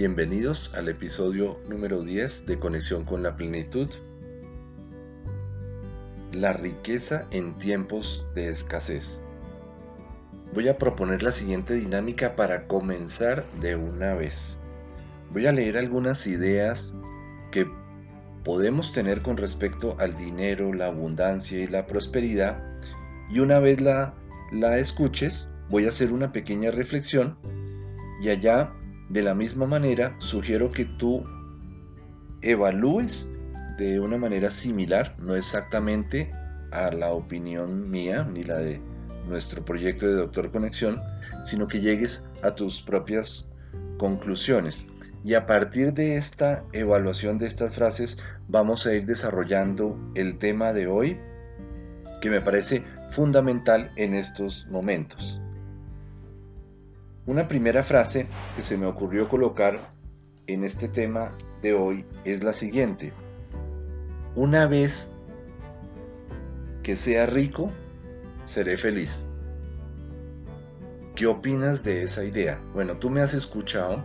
Bienvenidos al episodio número 10 de Conexión con la Plenitud. La riqueza en tiempos de escasez. Voy a proponer la siguiente dinámica para comenzar de una vez. Voy a leer algunas ideas que podemos tener con respecto al dinero, la abundancia y la prosperidad y una vez la, la escuches voy a hacer una pequeña reflexión y allá de la misma manera sugiero que tú evalúes de una manera similar, no exactamente a la opinión mía ni la de nuestro proyecto de Doctor Conexión, sino que llegues a tus propias conclusiones. Y a partir de esta evaluación de estas frases vamos a ir desarrollando el tema de hoy que me parece fundamental en estos momentos. Una primera frase que se me ocurrió colocar en este tema de hoy es la siguiente. Una vez que sea rico, seré feliz. ¿Qué opinas de esa idea? Bueno, tú me has escuchado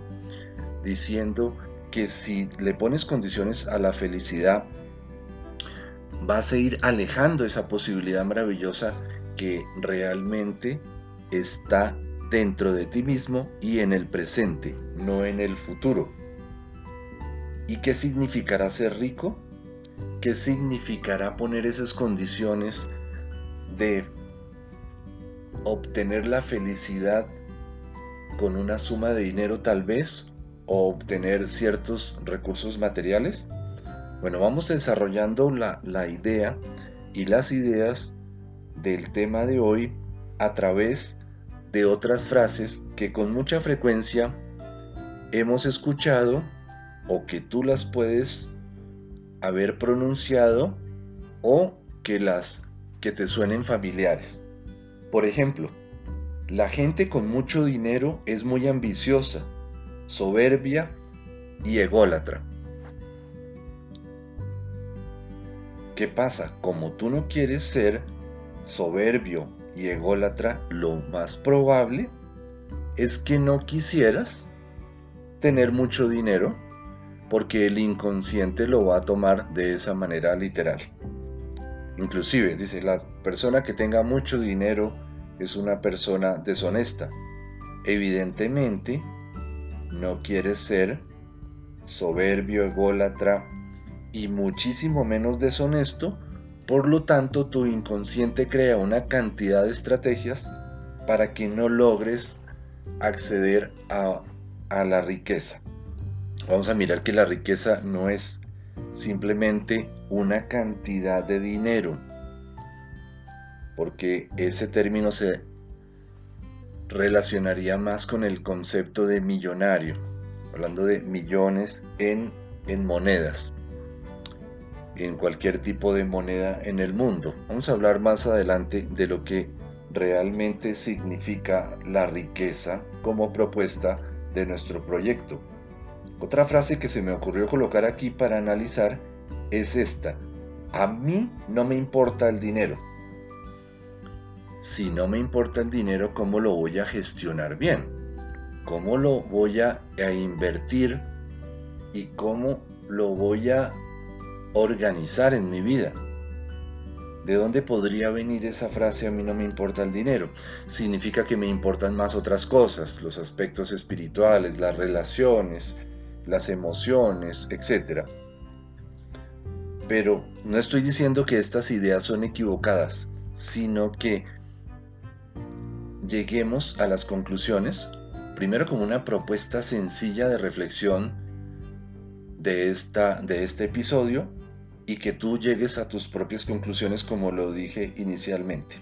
diciendo que si le pones condiciones a la felicidad, vas a ir alejando esa posibilidad maravillosa que realmente está dentro de ti mismo y en el presente, no en el futuro. ¿Y qué significará ser rico? ¿Qué significará poner esas condiciones de obtener la felicidad con una suma de dinero tal vez o obtener ciertos recursos materiales? Bueno, vamos desarrollando la, la idea y las ideas del tema de hoy a través de otras frases que con mucha frecuencia hemos escuchado o que tú las puedes haber pronunciado o que las que te suenen familiares. Por ejemplo, la gente con mucho dinero es muy ambiciosa, soberbia y ególatra. ¿Qué pasa? Como tú no quieres ser soberbio y ególatra, lo más probable es que no quisieras tener mucho dinero porque el inconsciente lo va a tomar de esa manera literal. Inclusive, dice, la persona que tenga mucho dinero es una persona deshonesta. Evidentemente, no quiere ser soberbio, ególatra y muchísimo menos deshonesto por lo tanto, tu inconsciente crea una cantidad de estrategias para que no logres acceder a, la riqueza. Vamos a mirar que la riqueza no es simplemente una cantidad de dinero, porque ese término se relacionaría más con el concepto de millonario, hablando de millones en, monedas en cualquier tipo de moneda en el mundo. Vamos a hablar más adelante de lo que realmente significa la riqueza como propuesta de nuestro proyecto. Otra frase que se me ocurrió colocar aquí para analizar es esta. A mí no me importa el dinero. Si no me importa el dinero, ¿cómo lo voy a gestionar bien? ¿Cómo lo voy a, invertir? ¿Y cómo lo voy a organizar en mi vida. ¿De dónde podría venir esa frase a mí no me importa el dinero? Significa que me importan más otras cosas, los aspectos espirituales, las relaciones, las emociones, etc. Pero no estoy diciendo que estas ideas son equivocadas, sino que lleguemos a las conclusiones, primero como una propuesta sencilla de reflexión de, esta, de este episodio, y que tú llegues a tus propias conclusiones como lo dije inicialmente.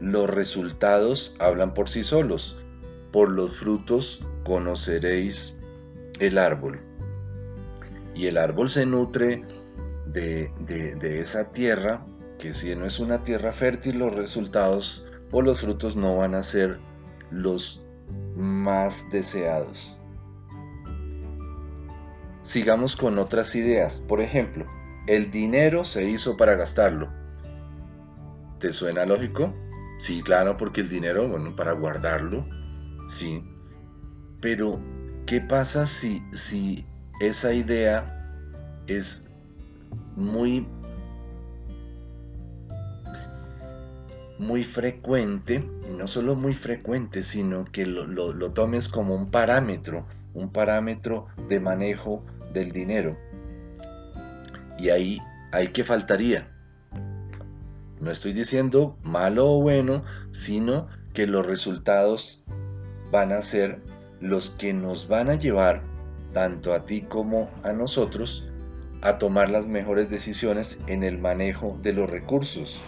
Los resultados hablan por sí solos. Por los frutos conoceréis el árbol. Y el árbol se nutre de, de, esa tierra, que si no es una tierra fértil, los resultados o los frutos no van a ser los más deseados. Sigamos con otras ideas. Por ejemplo, el dinero se hizo para gastarlo. ¿Te suena lógico? Sí, claro, porque el dinero, bueno, para guardarlo, sí. Pero ¿qué pasa si, si esa idea es muy muy frecuente, no solo muy frecuente, sino que lo, lo, tomes como un parámetro, un parámetro de manejo del dinero. Y ahí, hay que faltaría. No estoy diciendo malo o bueno, sino que los resultados van a ser los que nos van a llevar, tanto a ti como a nosotros, a tomar las mejores decisiones en el manejo de los recursos.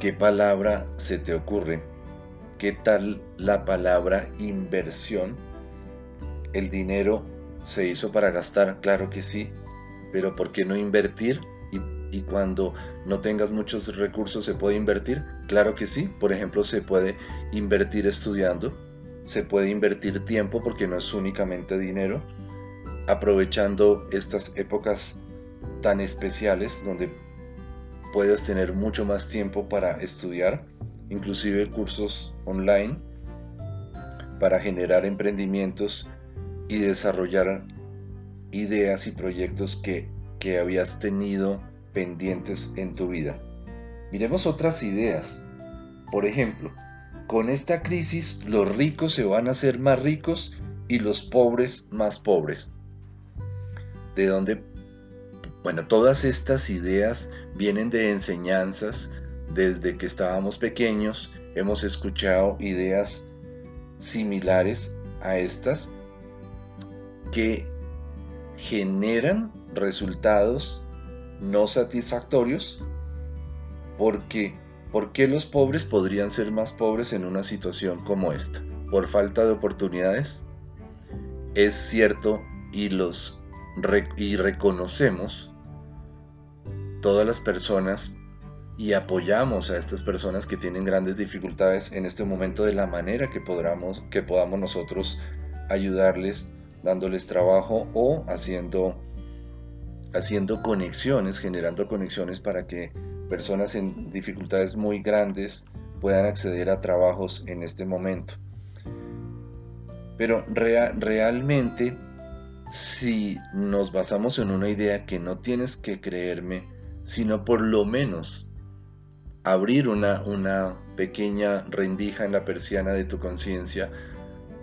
¿Qué palabra se te ocurre? ¿Qué tal la palabra inversión? ¿El dinero se hizo para gastar? Claro que sí, pero ¿por qué no invertir? Y, cuando no tengas muchos recursos se puede invertir? Claro que sí, por ejemplo se puede invertir estudiando, se puede invertir tiempo porque no es únicamente dinero, aprovechando estas épocas tan especiales donde puedes tener mucho más tiempo para estudiar, inclusive cursos online para generar emprendimientos y desarrollar ideas y proyectos que, que habías tenido pendientes en tu vida. Miremos otras ideas. Por ejemplo, con esta crisis los ricos se van a hacer más ricos y los pobres más pobres. ¿De dónde bueno, todas estas ideas vienen de enseñanzas desde que estábamos pequeños. Hemos escuchado ideas similares a estas que generan resultados no satisfactorios porque ¿por qué los pobres podrían ser más pobres en una situación como esta? ¿Por falta de oportunidades? Es cierto y los y reconocemos todas las personas y apoyamos a estas personas que tienen grandes dificultades en este momento de la manera que podamos, que podamos nosotros ayudarles dándoles trabajo o haciendo, haciendo conexiones, generando conexiones para que personas en dificultades muy grandes puedan acceder a trabajos en este momento. Pero realmente si nos basamos en una idea que no tienes que creerme, sino por lo menos abrir una, una pequeña rendija en la persiana de tu conciencia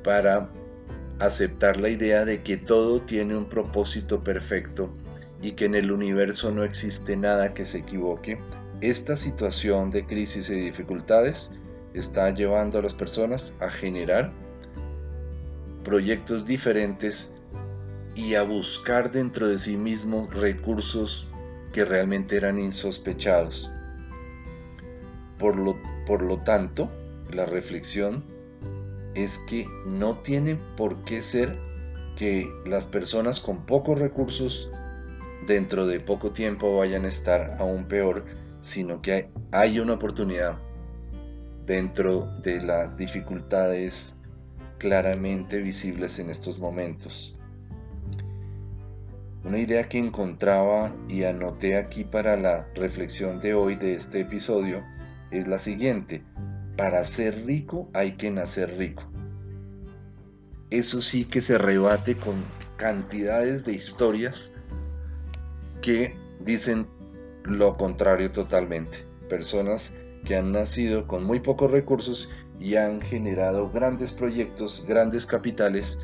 para aceptar la idea de que todo tiene un propósito perfecto y que en el universo no existe nada que se equivoque, esta situación de crisis y dificultades está llevando a las personas a generar proyectos diferentes y a buscar dentro de sí mismos recursos que realmente eran insospechados. Por lo, por lo tanto, la reflexión es que no tiene por qué ser que las personas con pocos recursos dentro de poco tiempo vayan a estar aún peor, sino que hay una oportunidad dentro de las dificultades claramente visibles en estos momentos. Una idea que encontraba y anoté aquí para la reflexión de hoy de este episodio es la siguiente. Para ser rico hay que nacer rico. Eso sí que se rebate con cantidades de historias que dicen lo contrario totalmente. Personas que han nacido con muy pocos recursos y han generado grandes proyectos, grandes capitales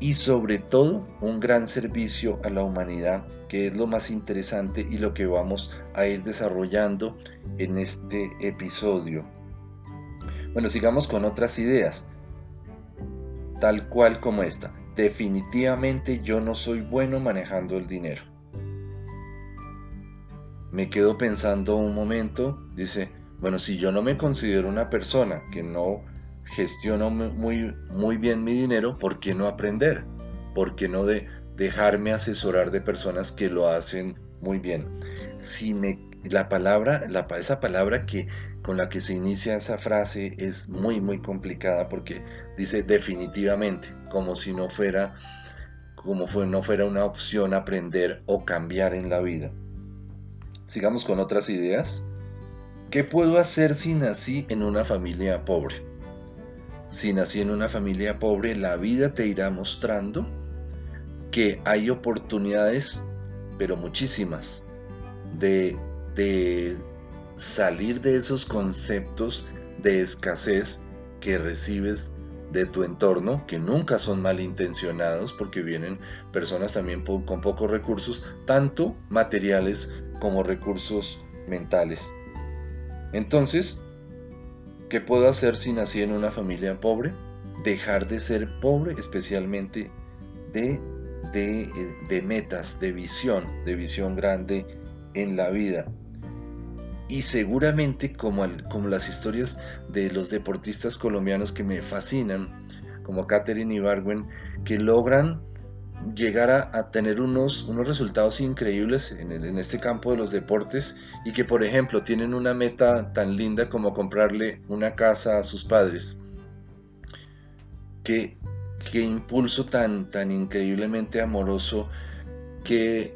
y sobre todo un gran servicio a la humanidad, que es lo más interesante y lo que vamos a ir desarrollando en este episodio. Bueno, sigamos con otras ideas, tal cual como esta. Definitivamente yo no soy bueno manejando el dinero. Me quedo pensando un momento, dice, bueno, si yo no me considero una persona que no gestiono muy, muy bien mi dinero, ¿por qué no aprender? ¿Por qué no de dejarme asesorar de personas que lo hacen muy bien? Si me, la palabra, la, esa palabra que con la que se inicia esa frase es muy muy complicada porque dice definitivamente, como si no fuera como fue, no fuera una opción aprender o cambiar en la vida. Sigamos con otras ideas. ¿Qué puedo hacer si nací en una familia pobre? si nací en una familia pobre, la vida te irá mostrando que hay oportunidades, pero muchísimas, de, de salir de esos conceptos de escasez que recibes de tu entorno, que nunca son malintencionados porque vienen personas también con pocos recursos, tanto materiales como recursos mentales. Entonces, ¿qué puedo hacer si nací en una familia pobre? Dejar de ser pobre, especialmente de, de, de metas, de visión, de visión grande en la vida y seguramente como, como las historias de los deportistas colombianos que me fascinan, como Katherine Ibargüen, que logran llegar a, tener unos, unos resultados increíbles en, en, este campo de los deportes y que por ejemplo tienen una meta tan linda como comprarle una casa a sus padres. Qué, qué impulso tan, tan increíblemente amoroso que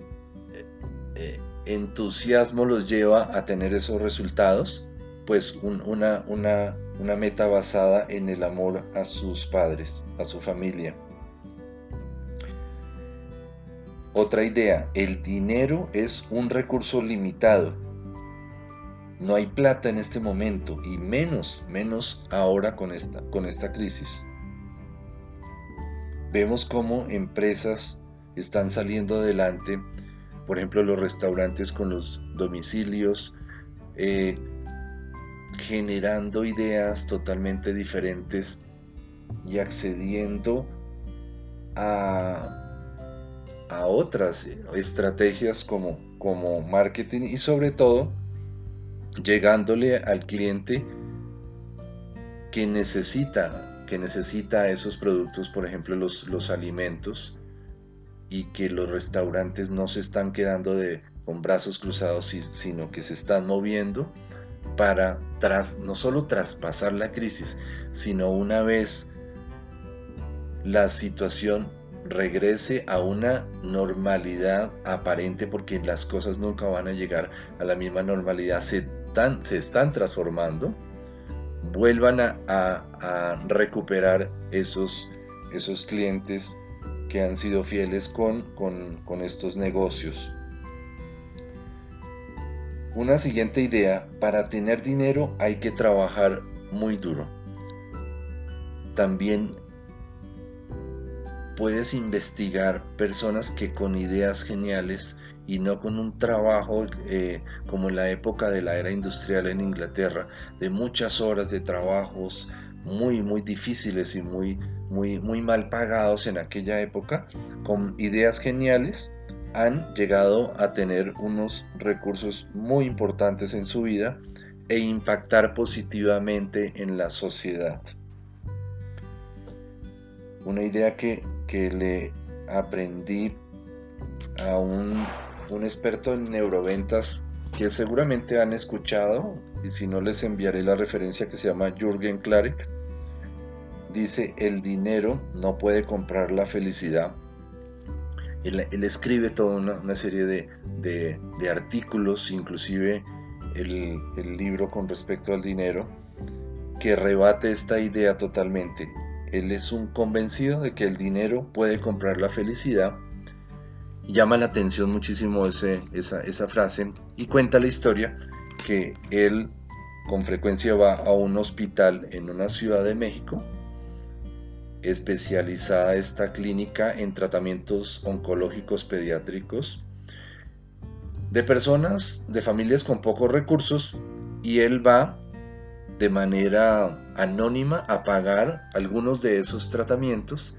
entusiasmo los lleva a tener esos resultados, pues una, una, una meta basada en el amor a sus padres, a su familia. Otra idea, el dinero es un recurso limitado. No hay plata en este momento y menos, menos ahora con esta, con esta crisis. Vemos cómo empresas están saliendo adelante por ejemplo los restaurantes con los domicilios, eh, generando ideas totalmente diferentes y accediendo a, a otras estrategias como, como marketing y sobre todo llegándole al cliente que necesita, que necesita esos productos, por ejemplo los, los alimentos, y que los restaurantes no se están quedando con brazos cruzados, sino que se están moviendo para tras, no solo traspasar la crisis, sino una vez la situación regrese a una normalidad aparente, porque las cosas nunca van a llegar a la misma normalidad, se, se están transformando, vuelvan a, a recuperar esos, esos clientes que han sido fieles con, con, estos negocios. Una siguiente idea, para tener dinero hay que trabajar muy duro. También puedes investigar personas que con ideas geniales y no con un trabajo eh, como en la época de la era industrial en Inglaterra, de muchas horas de trabajos muy, muy difíciles y muy, muy, muy mal pagados en aquella época, con ideas geniales, han llegado a tener unos recursos muy importantes en su vida e impactar positivamente en la sociedad. Una idea que, le aprendí a un, un, experto en neuroventas que seguramente han escuchado, y si no les enviaré la referencia que se llama Jürgen Klarek, dice, el dinero no puede comprar la felicidad. Él, escribe toda una, serie de, artículos, inclusive el, el libro con respecto al dinero, que rebate esta idea totalmente. Él es un convencido de que el dinero puede comprar la felicidad. Llama la atención muchísimo ese, esa, esa frase y cuenta la historia que él con frecuencia va a un hospital en una ciudad de México especializada esta clínica en tratamientos oncológicos pediátricos de personas, de familias con pocos recursos y él va de manera anónima a pagar algunos de esos tratamientos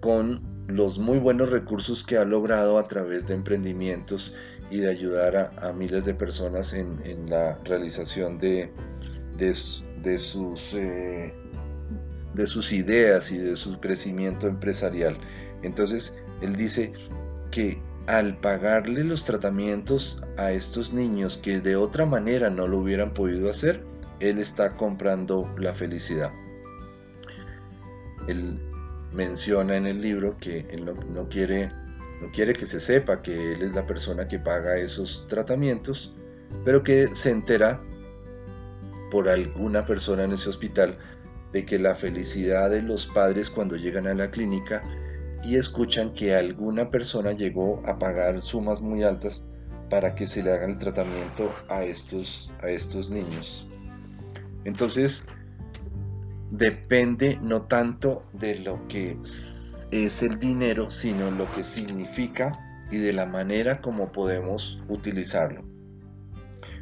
con los muy buenos recursos que ha logrado a través de emprendimientos y de ayudar a, miles de personas en, la realización de, de, sus eh, de sus ideas y de su crecimiento empresarial. Entonces, él dice que al pagarle los tratamientos a estos niños que de otra manera no lo hubieran podido hacer, él está comprando la felicidad. Él menciona en el libro que él no, quiere, no quiere que se sepa que él es la persona que paga esos tratamientos, pero que se entera por alguna persona en ese hospital de que la felicidad de los padres cuando llegan a la clínica y escuchan que alguna persona llegó a pagar sumas muy altas para que se le haga el tratamiento a estos, a estos niños. Entonces, depende no tanto de lo que es el dinero, sino lo que significa y de la manera como podemos utilizarlo.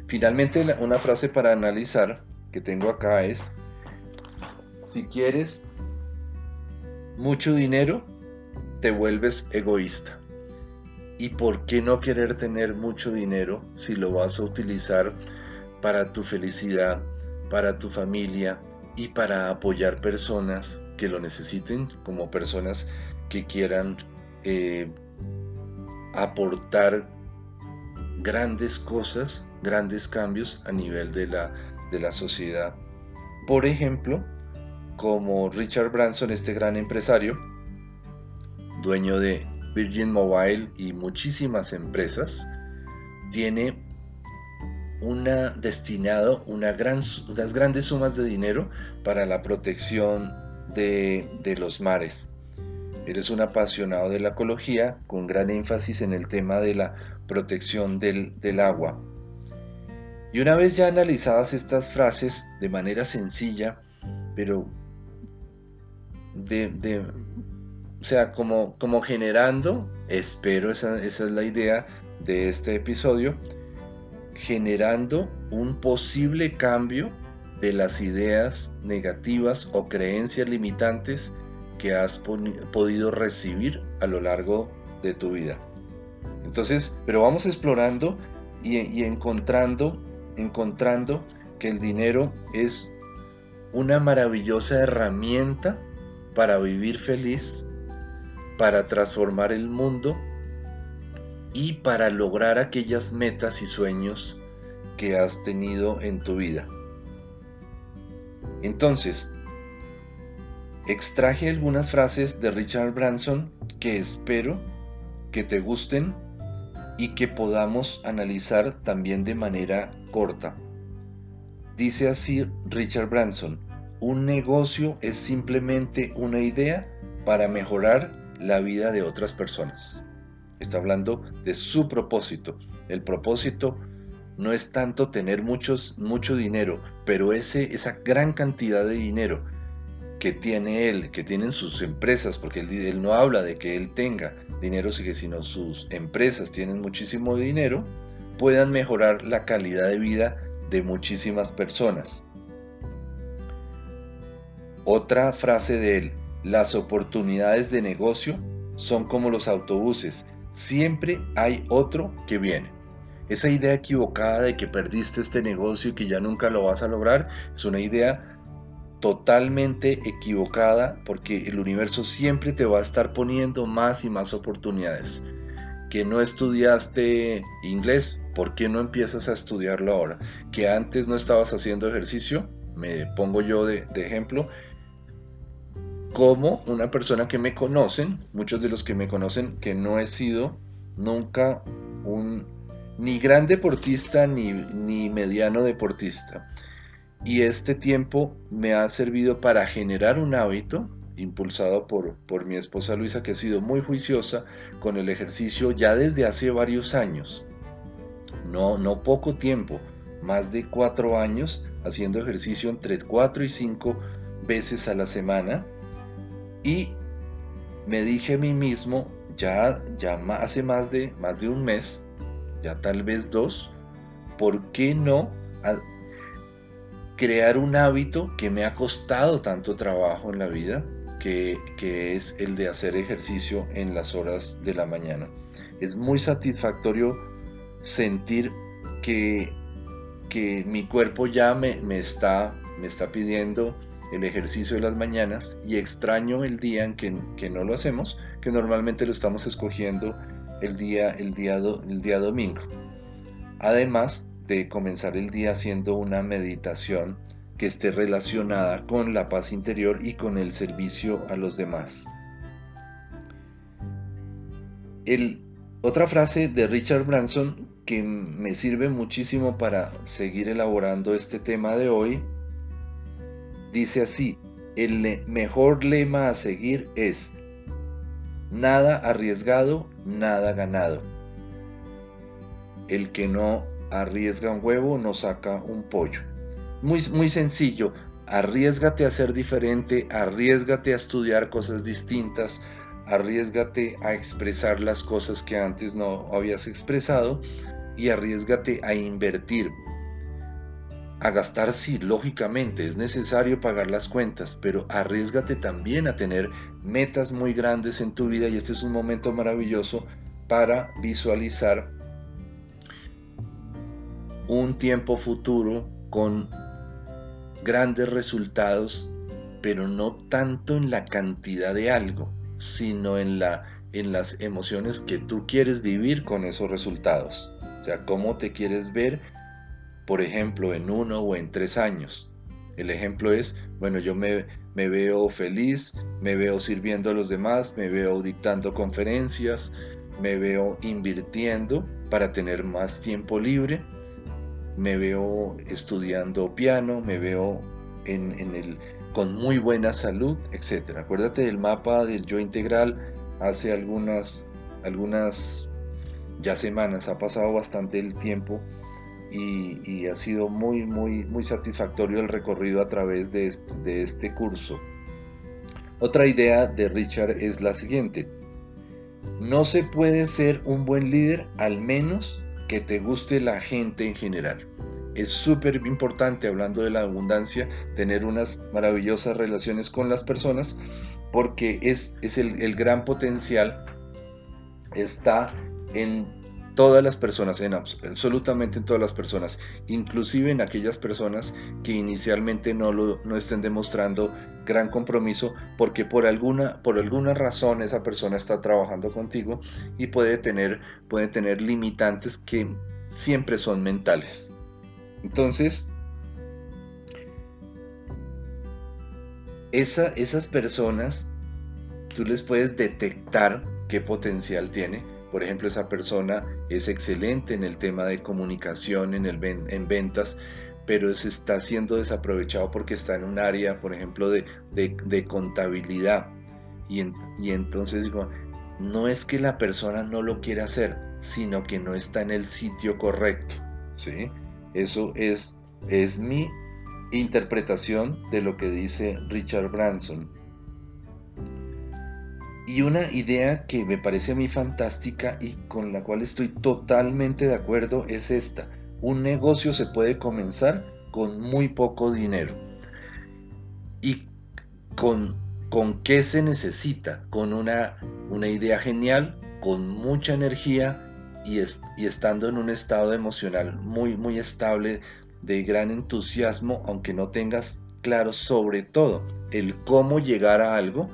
Finalmente, una frase para analizar que tengo acá es, si quieres mucho dinero, te vuelves egoísta. ¿Y por qué no querer tener mucho dinero si lo vas a utilizar para tu felicidad, para tu familia y para apoyar personas que lo necesiten, como personas que quieran eh, aportar grandes cosas, grandes cambios a nivel de la, de la sociedad? Por ejemplo, como Richard Branson, este gran empresario, dueño de Virgin Mobile y muchísimas empresas, tiene una destinado una gran, unas grandes sumas de dinero para la protección de, de los mares. Eres un apasionado de la ecología con gran énfasis en el tema de la protección del, del agua. Y una vez ya analizadas estas frases de manera sencilla, pero de, o sea, como, como generando, espero, esa, esa es la idea de este episodio, generando un posible cambio de las ideas negativas o creencias limitantes que has podido recibir a lo largo de tu vida. Entonces, pero vamos explorando y, y, encontrando, encontrando que el dinero es una maravillosa herramienta para vivir feliz para transformar el mundo y para lograr aquellas metas y sueños que has tenido en tu vida. Entonces, extraje algunas frases de Richard Branson que espero que te gusten y que podamos analizar también de manera corta. Dice así Richard Branson, un negocio es simplemente una idea para mejorar la vida de otras personas. Está hablando de su propósito. El propósito no es tanto tener muchos, mucho dinero, pero ese, esa gran cantidad de dinero que tiene él, que tienen sus empresas, porque él, no habla de que él tenga dinero, sino sus empresas tienen muchísimo dinero, puedan mejorar la calidad de vida de muchísimas personas. Otra frase de él, las oportunidades de negocio son como los autobuses, siempre hay otro que viene. Esa idea equivocada de que perdiste este negocio y que ya nunca lo vas a lograr es una idea totalmente equivocada porque el universo siempre te va a estar poniendo más y más oportunidades. Que no estudiaste inglés, ¿por qué no empiezas a estudiarlo ahora? Que antes no estabas haciendo ejercicio, me pongo yo de, de ejemplo, como una persona que me conocen, muchos de los que me conocen, que no he sido nunca un ni gran deportista ni, ni mediano deportista. Y este tiempo me ha servido para generar un hábito impulsado por, por mi esposa Luisa, que ha sido muy juiciosa con el ejercicio ya desde hace varios años. No, no poco tiempo, más de cuatro años haciendo ejercicio entre cuatro y cinco veces a la semana y me dije a mí mismo, ya, ya hace más de, más de un mes, ya tal vez dos, ¿por qué no crear un hábito que me ha costado tanto trabajo en la vida, que, que es el de hacer ejercicio en las horas de la mañana? Es muy satisfactorio sentir que, que mi cuerpo ya me, me, está, me está pidiendo el ejercicio de las mañanas y extraño el día en que, no lo hacemos, que normalmente lo estamos escogiendo el día, el, día el día domingo. Además de comenzar el día haciendo una meditación que esté relacionada con la paz interior y con el servicio a los demás. El, otra frase de Richard Branson que me sirve muchísimo para seguir elaborando este tema de hoy Dice así, el mejor lema a seguir es nada arriesgado, nada ganado. El que no arriesga un huevo no saca un pollo. Muy, muy sencillo, arriesgate a ser diferente, arriesgate a estudiar cosas distintas, arriesgate a expresar las cosas que antes no habías expresado y arriesgate a invertir. A gastar sí, lógicamente, es necesario pagar las cuentas, pero arriesgate también a tener metas muy grandes en tu vida y este es un momento maravilloso para visualizar un tiempo futuro con grandes resultados, pero no tanto en la cantidad de algo, sino en, la, en las emociones que tú quieres vivir con esos resultados. O sea, cómo te quieres ver, por ejemplo, en uno o en tres años. El ejemplo es, bueno, yo me, me veo feliz, me veo sirviendo a los demás, me veo dictando conferencias, me veo invirtiendo para tener más tiempo libre me veo estudiando piano, me veo en, el, con muy buena salud, etc. Acuérdate del mapa del yo integral hace algunas, algunas ya semanas, ha pasado bastante el tiempo y, ha sido muy, muy, muy satisfactorio el recorrido a través de este curso. Otra idea de Richard es la siguiente. No se puede ser un buen líder al menos que te guste la gente en general. Es súper importante, hablando de la abundancia, tener unas maravillosas relaciones con las personas porque es, es el, el gran potencial está en todas las personas, en absolutamente en todas las personas, inclusive en aquellas personas que inicialmente no, lo, no estén demostrando gran compromiso porque por alguna, por razón esa persona está trabajando contigo y puede tener, puede tener limitantes que siempre son mentales. Entonces, esa, esas personas, tú les puedes detectar qué potencial tiene por ejemplo, esa persona es excelente en el tema de comunicación, en, el, en ventas, pero se está siendo desaprovechado porque está en un área, por ejemplo, de, contabilidad. Y, y, entonces digo, no es que la persona no lo quiera hacer, sino que no está en el sitio correcto. ¿sí? Eso es, es mi interpretación de lo que dice Richard Branson. Y una idea que me parece a mí fantástica y con la cual estoy totalmente de acuerdo es esta. Un negocio se puede comenzar con muy poco dinero. ¿Y con, con qué se necesita? Con una, una idea genial, con mucha energía y, y estando en un estado emocional muy, muy estable, de gran entusiasmo, aunque no tengas claro sobre todo el cómo llegar a algo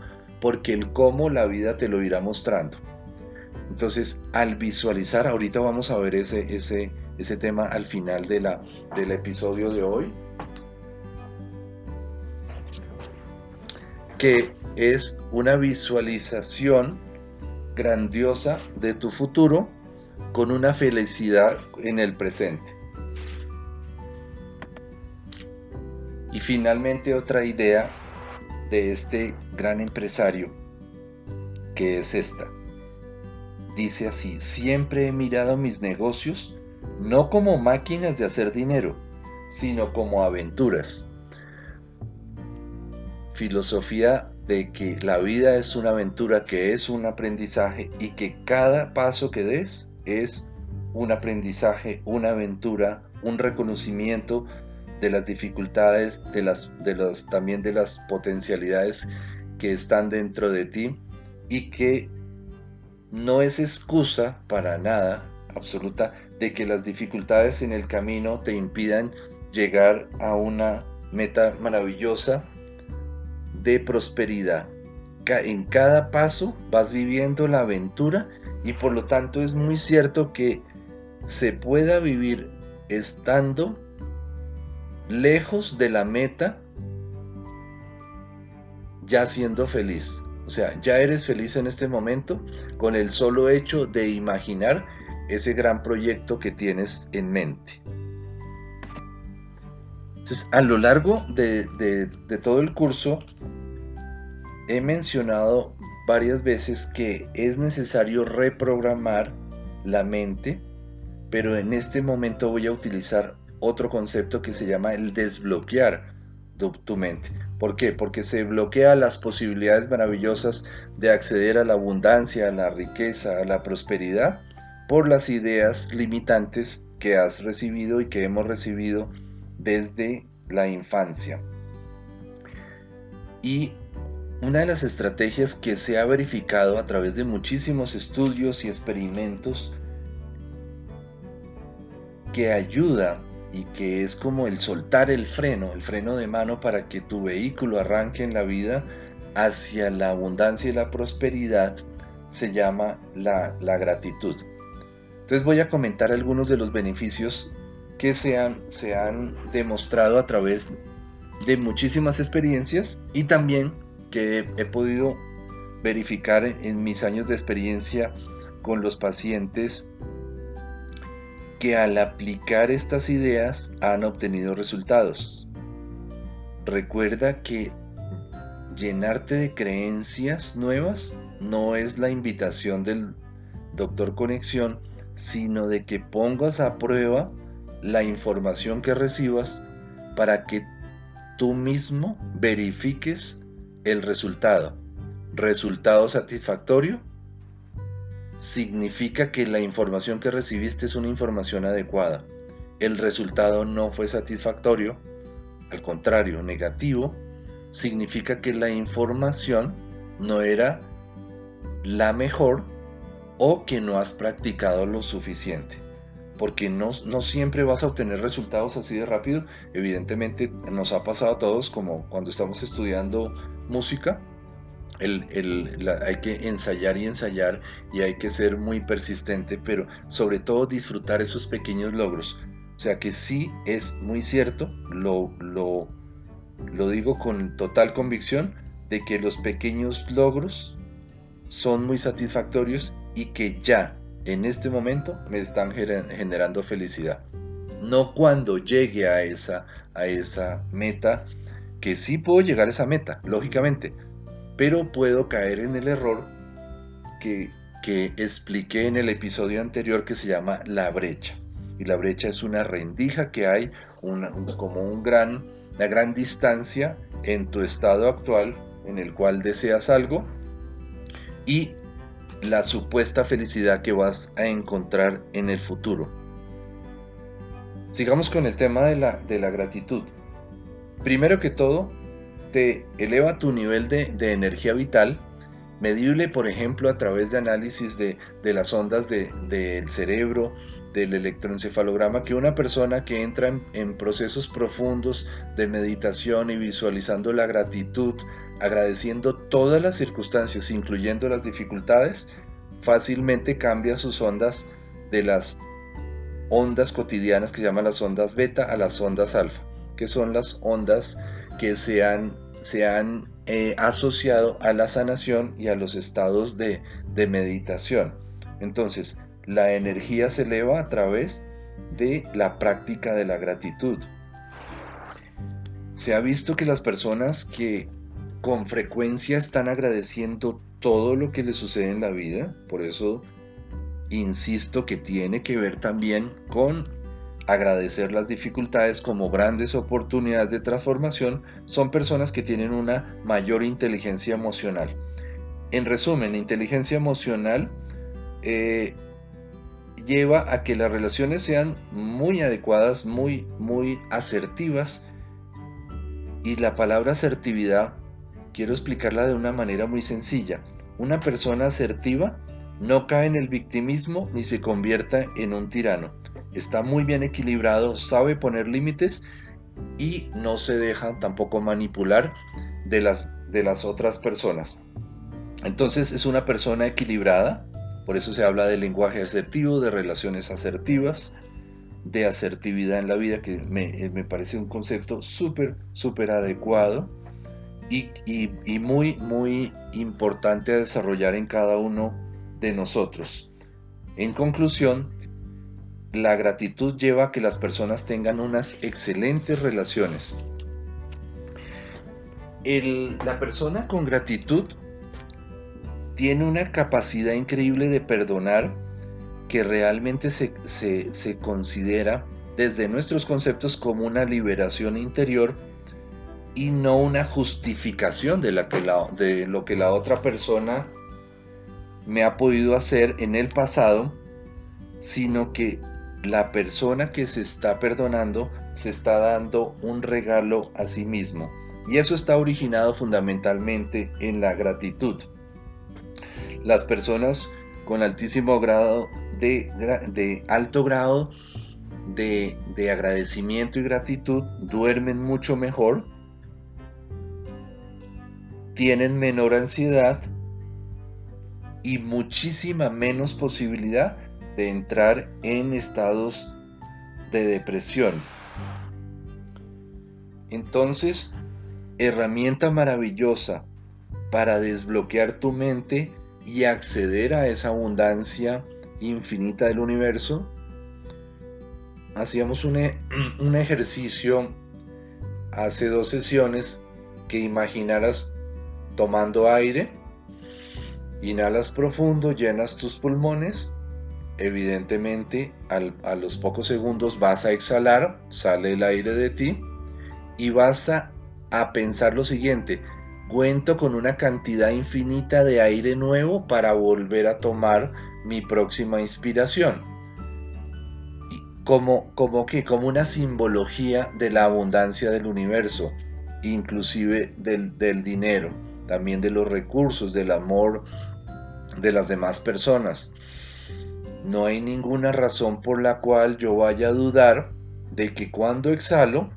porque el cómo la vida te lo irá mostrando. Entonces, al visualizar, ahorita vamos a ver ese, ese, ese tema al final de la, del episodio de hoy, que es una visualización grandiosa de tu futuro con una felicidad en el presente. Y finalmente otra idea de este gran empresario, que es esta. Dice así, siempre he mirado mis negocios no como máquinas de hacer dinero, sino como aventuras. Filosofía de que la vida es una aventura, que es un aprendizaje y que cada paso que des es un aprendizaje, una aventura, un reconocimiento de las dificultades, de las, de los, también de las potencialidades que están dentro de ti y que no es excusa para nada absoluta de que las dificultades en el camino te impidan llegar a una meta maravillosa de prosperidad. En cada paso vas viviendo la aventura y por lo tanto es muy cierto que se pueda vivir estando lejos de la meta, ya siendo feliz. O sea, ya eres feliz en este momento con el solo hecho de imaginar ese gran proyecto que tienes en mente. Entonces, a lo largo de, todo el curso, he mencionado varias veces que es necesario reprogramar la mente, pero en este momento voy a utilizar otro concepto que se llama el desbloquear tu, mente. ¿Por qué? Porque se bloquea las posibilidades maravillosas de acceder a la abundancia, a la riqueza, a la prosperidad por las ideas limitantes que has recibido y que hemos recibido desde la infancia. Y una de las estrategias que se ha verificado a través de muchísimos estudios y experimentos que ayuda y que es como el soltar el freno, el freno de mano para que tu vehículo arranque en la vida hacia la abundancia y la prosperidad, se llama la, gratitud. Entonces voy a comentar algunos de los beneficios que se han, se han demostrado a través de muchísimas experiencias y también que he podido verificar en mis años de experiencia con los pacientes que al aplicar estas ideas han obtenido resultados. Recuerda que llenarte de creencias nuevas no es la invitación del doctor Conexión, sino de que pongas a prueba la información que recibas para que tú mismo verifiques el resultado. Resultado satisfactorio significa que la información que recibiste es una información adecuada. El resultado no fue satisfactorio, al contrario, negativo, significa que la información no era la mejor o que no has practicado lo suficiente. Porque no, no, siempre vas a obtener resultados así de rápido. Evidentemente nos ha pasado a todos como cuando estamos estudiando música hay que ensayar y ensayar y hay que ser muy persistente, pero sobre todo disfrutar esos pequeños logros. O sea que sí es muy cierto, lo, lo, lo digo con total convicción, de que los pequeños logros son muy satisfactorios y que ya en este momento me están generando felicidad. No cuando llegue a esa, a esa meta, que sí puedo llegar a esa meta, lógicamente, pero puedo caer en el error que, expliqué en el episodio anterior que se llama la brecha. Y la brecha es una rendija que hay como un gran, una gran distancia en tu estado actual en el cual deseas algo y la supuesta felicidad que vas a encontrar en el futuro. Sigamos con el tema de la, de la gratitud. Primero que todo, eleva tu nivel de, energía vital, medible por ejemplo a través de análisis de, las ondas del cerebro, del electroencefalograma, que una persona que entra en, en procesos profundos de meditación y visualizando la gratitud, agradeciendo todas las circunstancias, incluyendo las dificultades, fácilmente cambia sus ondas de las ondas cotidianas que se llaman las ondas beta a las ondas alfa, que son las ondas que se han se han eh, asociado a la sanación y a los estados de, de meditación. Entonces, la energía se eleva a través de la práctica de la gratitud. Se ha visto que las personas que con frecuencia están agradeciendo todo lo que les sucede en la vida, por eso insisto que tiene que ver también con agradecer las dificultades como grandes oportunidades de transformación son personas que tienen una mayor inteligencia emocional. En resumen, inteligencia emocional eh, lleva a que las relaciones sean muy adecuadas, muy, muy asertivas. Y la palabra asertividad quiero explicarla de una manera muy sencilla. Una persona asertiva no cae en el victimismo ni se convierta en un tirano está muy bien equilibrado, sabe poner límites y no se deja tampoco manipular de las, de las otras personas. Entonces es una persona equilibrada, por eso se habla de lenguaje asertivo, de relaciones asertivas, de asertividad en la vida, que me, me parece un concepto súper, súper adecuado y, y muy, muy importante a desarrollar en cada uno de nosotros. En conclusión, la gratitud lleva a que las personas tengan unas excelentes relaciones. la persona con gratitud tiene una capacidad increíble de perdonar que realmente se, se considera desde nuestros conceptos como una liberación interior y no una justificación de, la que de lo que la otra persona me ha podido hacer en el pasado, sino que la persona que se está perdonando se está dando un regalo a sí mismo. Y eso está originado fundamentalmente en la gratitud. Las personas con altísimo grado de, alto grado de, de agradecimiento y gratitud duermen mucho mejor, tienen menor ansiedad y muchísima menos posibilidad de entrar en estados de depresión. Entonces, herramienta maravillosa para desbloquear tu mente y acceder a esa abundancia infinita del universo hacíamos un, e, un ejercicio hace dos sesiones que imaginaras tomando aire, inhalas profundo, llenas tus pulmones, evidentemente a los pocos segundos vas a exhalar, sale el aire de ti y vas a, pensar lo siguiente, cuento con una cantidad infinita de aire nuevo para volver a tomar mi próxima inspiración como, como que como una simbología de la abundancia del universo, inclusive del dinero, también de los recursos, del amor de las demás personas. No hay ninguna razón por la cual yo vaya a dudar de que cuando exhalo,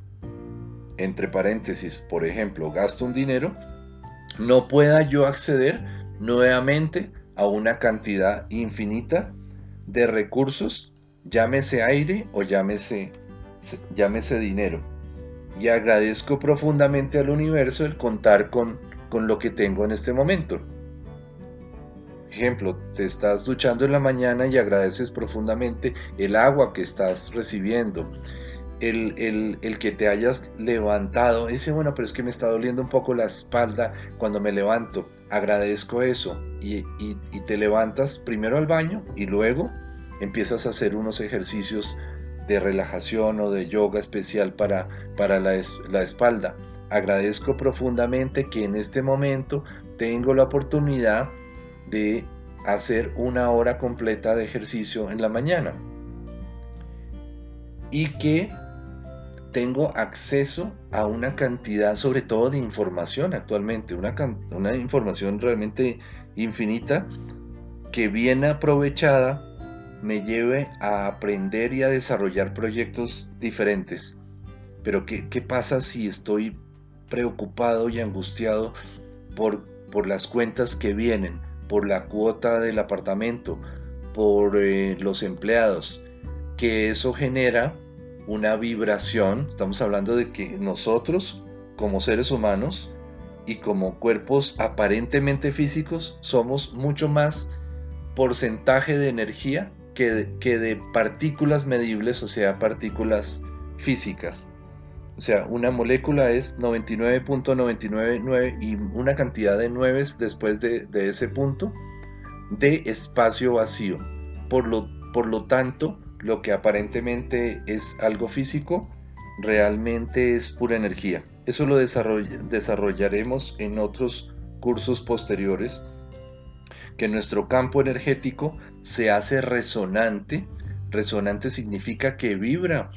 entre paréntesis, por ejemplo, gasto un dinero, no pueda yo acceder nuevamente a una cantidad infinita de recursos llámese aire o llámese, llámese dinero. Y agradezco profundamente al universo el contar con, con lo que tengo en este momento. Ejemplo, te estás duchando en la mañana y agradeces profundamente el agua que estás recibiendo, el, que te hayas levantado. Dice, bueno, pero es que me está doliendo un poco la espalda cuando me levanto. Agradezco eso. y te levantas primero al baño y luego empiezas a hacer unos ejercicios de relajación o de yoga especial para, para la, la espalda. Agradezco profundamente que en este momento tengo la oportunidad de hacer una hora completa de ejercicio en la mañana y que tengo acceso a una cantidad sobre todo de información actualmente, una, una información realmente infinita que bien aprovechada me lleve a aprender y a desarrollar proyectos diferentes. Pero ¿qué, pasa si estoy preocupado y angustiado por, por, las cuentas que vienen, por la cuota del apartamento, por eh, los empleados? Que eso genera una vibración, estamos hablando de que nosotros como seres humanos y como cuerpos aparentemente físicos somos mucho más porcentaje de energía que, de partículas medibles, o sea, partículas físicas. O sea, una molécula es 99.999 y una cantidad de nueves después de, ese punto de espacio vacío. Por lo, por lo tanto, lo que aparentemente es algo físico, realmente es pura energía. Eso lo desarrollaremos en otros cursos posteriores, que nuestro campo energético se hace resonante. Resonante significa que vibra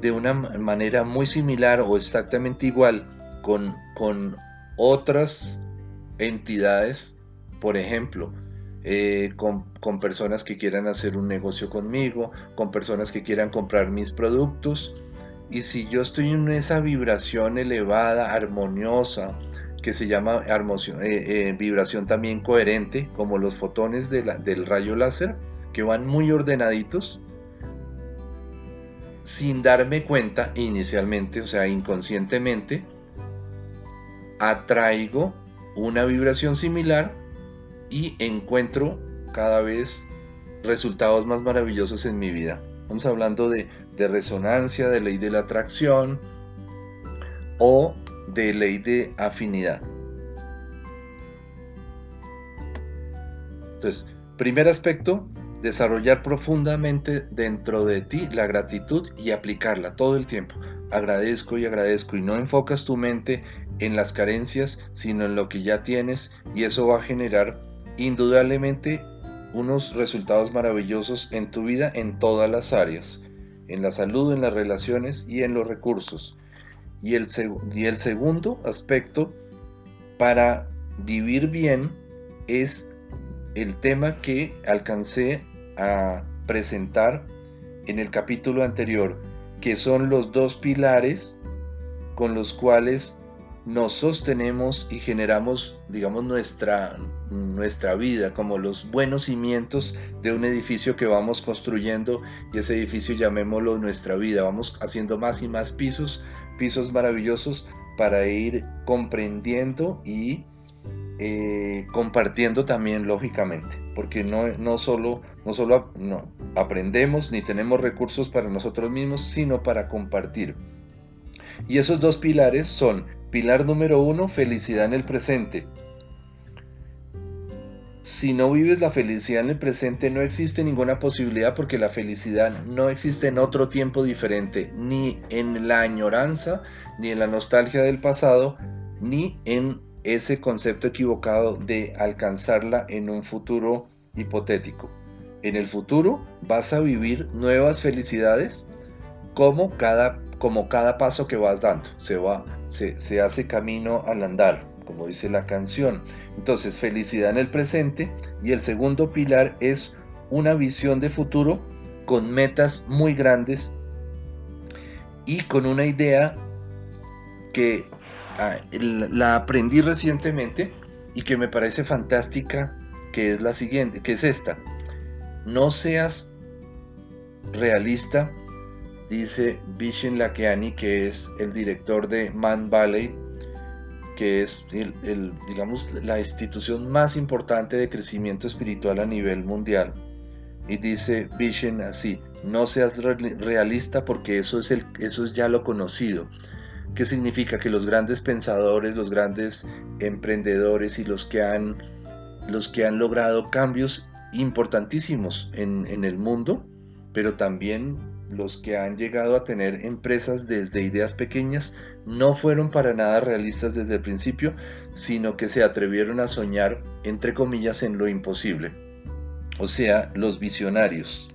de una manera muy similar o exactamente igual con, con otras entidades, por ejemplo, eh, con, con, personas que quieran hacer un negocio conmigo, con personas que quieran comprar mis productos. Y si yo estoy en esa vibración elevada, armoniosa, que se llama eh, eh, vibración también coherente, como los fotones del rayo láser, que van muy ordenaditos, sin darme cuenta inicialmente, o sea, inconscientemente, atraigo una vibración similar y encuentro cada vez resultados más maravillosos en mi vida. Estamos hablando de, de resonancia, de ley de la atracción o de ley de afinidad. Entonces, primer aspecto, desarrollar profundamente dentro de ti la gratitud y aplicarla todo el tiempo. Agradezco y agradezco y no enfocas tu mente en las carencias, sino en lo que ya tienes y eso va a generar indudablemente unos resultados maravillosos en tu vida en todas las áreas, en la salud, en las relaciones y en los recursos. Y el, segundo aspecto para vivir bien es el tema que alcancé a presentar en el capítulo anterior, que son los dos pilares con los cuales nos sostenemos y generamos, digamos, nuestra, nuestra vida, como los buenos cimientos de un edificio que vamos construyendo y ese edificio llamémoslo nuestra vida. Vamos haciendo más y más pisos, pisos maravillosos para ir comprendiendo y eh, compartiendo también lógicamente, porque no, no solo, no solo no, aprendemos ni tenemos recursos para nosotros mismos, sino para compartir. Y esos dos pilares son Pilar número uno, felicidad en el presente. Si no vives la felicidad en el presente, no existe ninguna posibilidad porque la felicidad no existe en otro tiempo diferente, ni en la añoranza, ni en la nostalgia del pasado, ni en ese concepto equivocado de alcanzarla en un futuro hipotético. En el futuro vas a vivir nuevas felicidades como cada, como cada paso que vas dando. Se va se, hace camino al andar, como dice la canción. Entonces, felicidad en el presente y el segundo pilar es una visión de futuro con metas muy grandes y con una idea que ah, la aprendí recientemente y que me parece fantástica, que es la siguiente, que es esta. No seas realista dice Vishen Lakiani, que es el director de Man Valley, que es el, digamos, la institución más importante de crecimiento espiritual a nivel mundial. Y dice Vishen así, no seas realista porque eso es, el, eso es ya lo conocido. ¿Qué significa? Que los grandes pensadores, los grandes emprendedores y los que han, los que han logrado cambios importantísimos en, el mundo, pero también los que han llegado a tener empresas desde ideas pequeñas no fueron para nada realistas desde el principio, sino que se atrevieron a soñar, entre comillas, en lo imposible. O sea, los visionarios.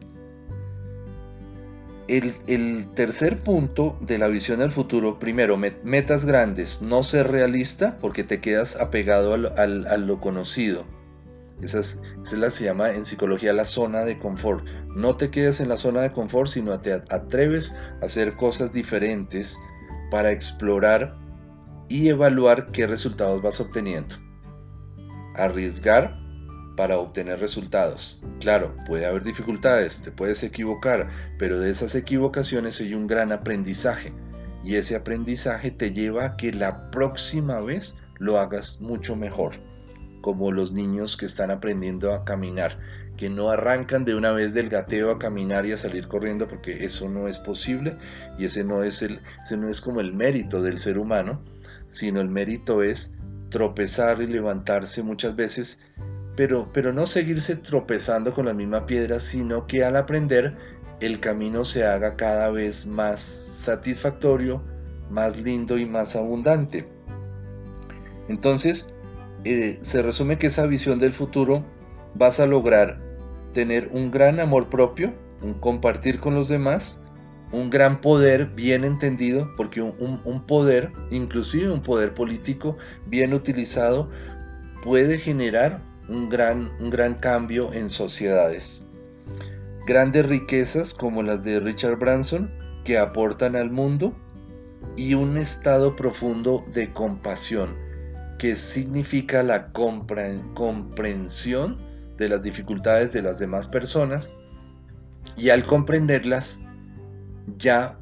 El, tercer punto de la visión del futuro, primero, metas grandes, no ser realista porque te quedas apegado a lo conocido. Esa, es, se llama en psicología la zona de confort. No te quedes en la zona de confort, sino te atreves a hacer cosas diferentes para explorar y evaluar qué resultados vas obteniendo. Arriesgar para obtener resultados. Claro, puede haber dificultades, te puedes equivocar, pero de esas equivocaciones hay un gran aprendizaje y ese aprendizaje te lleva a que la próxima vez lo hagas mucho mejor como los niños que están aprendiendo a caminar, que no arrancan de una vez del gateo a caminar y a salir corriendo porque eso no es posible y ese no es el ese no es como el mérito del ser humano, sino el mérito es tropezar y levantarse muchas veces, pero pero no seguirse tropezando con la misma piedra, sino que al aprender el camino se haga cada vez más satisfactorio, más lindo y más abundante. Entonces, eh, se resume que esa visión del futuro vas a lograr tener un gran amor propio, un compartir con los demás, un gran poder bien entendido, porque un, poder, inclusive un poder político bien utilizado, puede generar un gran, un gran cambio en sociedades. Grandes riquezas como las de Richard Branson que aportan al mundo y un estado profundo de compasión que significa la comprensión de las dificultades de las demás personas y al comprenderlas ya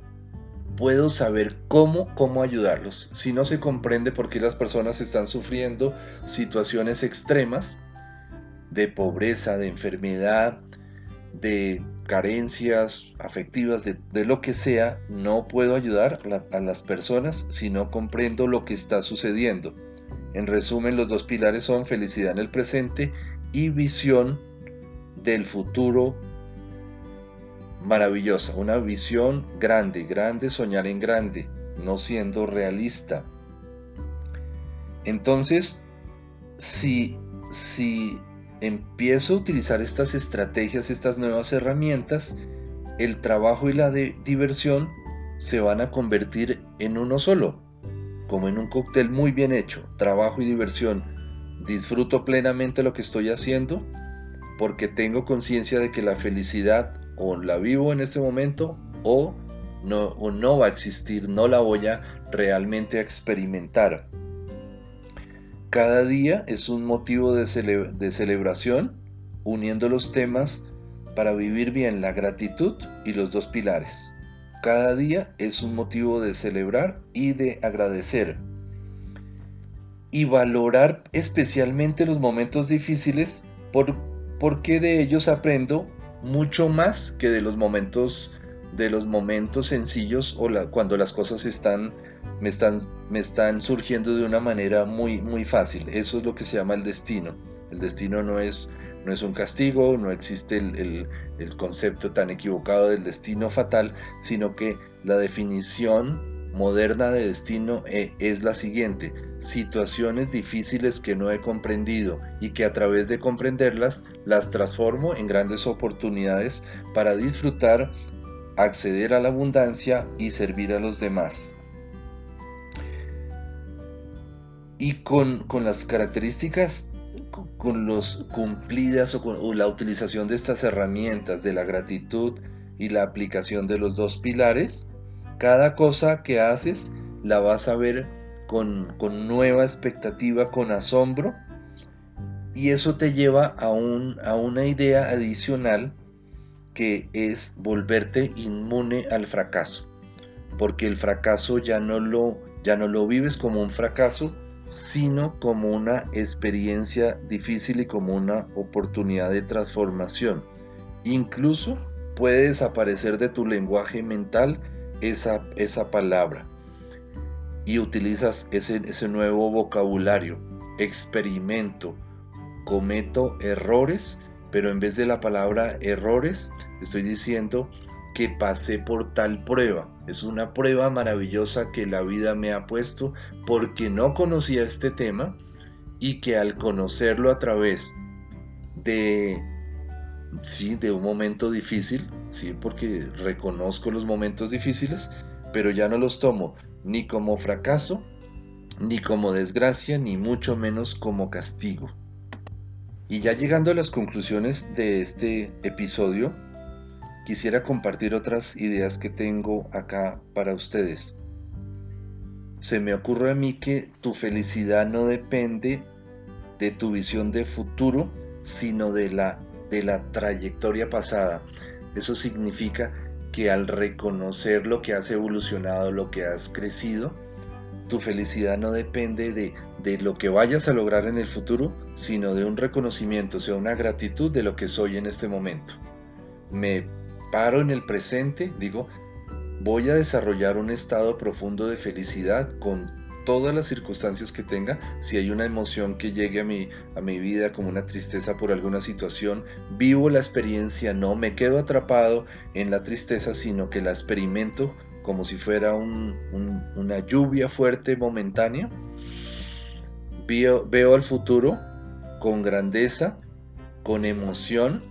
puedo saber cómo, cómo ayudarlos. Si no se comprende por qué las personas están sufriendo situaciones extremas de pobreza, de enfermedad, de carencias afectivas, de, lo que sea, no puedo ayudar a las personas si no comprendo lo que está sucediendo. En resumen, los dos pilares son felicidad en el presente y visión del futuro maravillosa, una visión grande, grande, soñar en grande, no siendo realista. Entonces, si, si empiezo a utilizar estas estrategias, estas nuevas herramientas, el trabajo y la diversión se van a convertir en uno solo, como en un cóctel muy bien hecho, trabajo y diversión. Disfruto plenamente lo que estoy haciendo porque tengo conciencia de que la felicidad o la vivo en este momento o no, va a existir, no la voy a realmente experimentar. Cada día es un motivo de, celebración, uniendo los temas para vivir bien la gratitud y los dos pilares. Cada día es un motivo de celebrar y de agradecer. Y valorar especialmente los momentos difíciles por, porque de ellos aprendo mucho más que de los momentos de los momentos sencillos o cuando las cosas me, están me están surgiendo de una manera muy muy fácil. Eso es lo que se llama el destino. El destino no es no es un castigo, no existe el, el concepto tan equivocado del destino fatal, sino que la definición moderna de destino eh, es la siguiente, situaciones difíciles que no he comprendido y que a través de comprenderlas las transformo en grandes oportunidades para disfrutar, acceder a la abundancia y servir a los demás. Y con, las características con los cumplidas o, con, o la utilización de estas herramientas de la gratitud y la aplicación de los dos pilares, cada cosa que haces la vas a ver con, nueva expectativa, con asombro, y eso te lleva a, un, a una idea adicional que es volverte inmune al fracaso, porque el fracaso ya no lo, ya no lo vives como un fracaso, sino como una experiencia difícil y como una oportunidad de transformación. Incluso puede desaparecer de tu lenguaje mental esa, esa palabra y utilizas ese, ese nuevo vocabulario, experimento, cometo errores, pero en vez de la palabra errores, estoy diciendo que pasé por tal prueba. Es una prueba maravillosa que la vida me ha puesto porque no conocía este tema y que al conocerlo a través de sí, de un momento difícil, sí, porque reconozco los momentos difíciles, pero ya no los tomo ni como fracaso, ni como desgracia, ni mucho menos como castigo. Y ya llegando a las conclusiones de este episodio, quisiera compartir otras ideas que tengo acá para ustedes. Se me ocurre a mí que tu felicidad no depende de tu visión de futuro, sino de la de la trayectoria pasada. Eso significa que al reconocer lo que has evolucionado, lo que has crecido, tu felicidad no depende de, de, lo que vayas a lograr en el futuro, sino de un reconocimiento, o sea, una gratitud de lo que soy en este momento. Me paro en el presente, digo, voy a desarrollar un estado profundo de felicidad con todas las circunstancias que tenga, si hay una emoción que llegue a mi, a mi vida como una tristeza por alguna situación, vivo la experiencia, no me quedo atrapado en la tristeza, sino que la experimento como si fuera una lluvia fuerte momentánea. Veo, veo al futuro con grandeza, con emoción,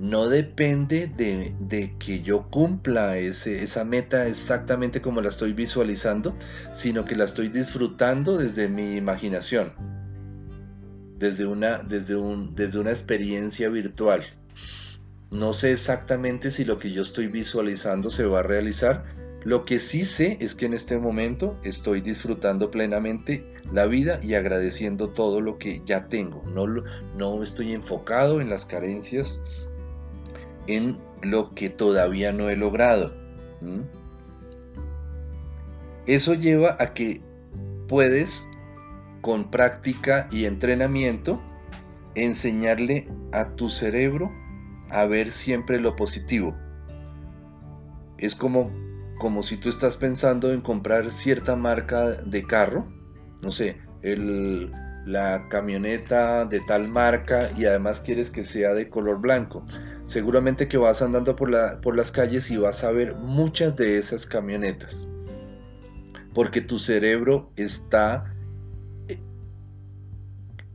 no depende de, que yo cumpla ese, esa meta exactamente como la estoy visualizando, sino que la estoy disfrutando desde mi imaginación, desde una, desde un, desde una experiencia virtual. No sé exactamente si lo que yo estoy visualizando se va a realizar. Lo que sí sé es que en este momento estoy disfrutando plenamente la vida y agradeciendo todo lo que ya tengo. No, no estoy enfocado en las carencias en lo que todavía no he logrado. Eso lleva a que puedes, con práctica y entrenamiento, enseñarle a tu cerebro a ver siempre lo positivo. Es como, como si tú estás pensando en comprar cierta marca de carro, no sé, el, la camioneta de tal marca y además quieres que sea de color blanco. Seguramente que vas andando por, la, por las calles y vas a ver muchas de esas camionetas. Porque tu cerebro está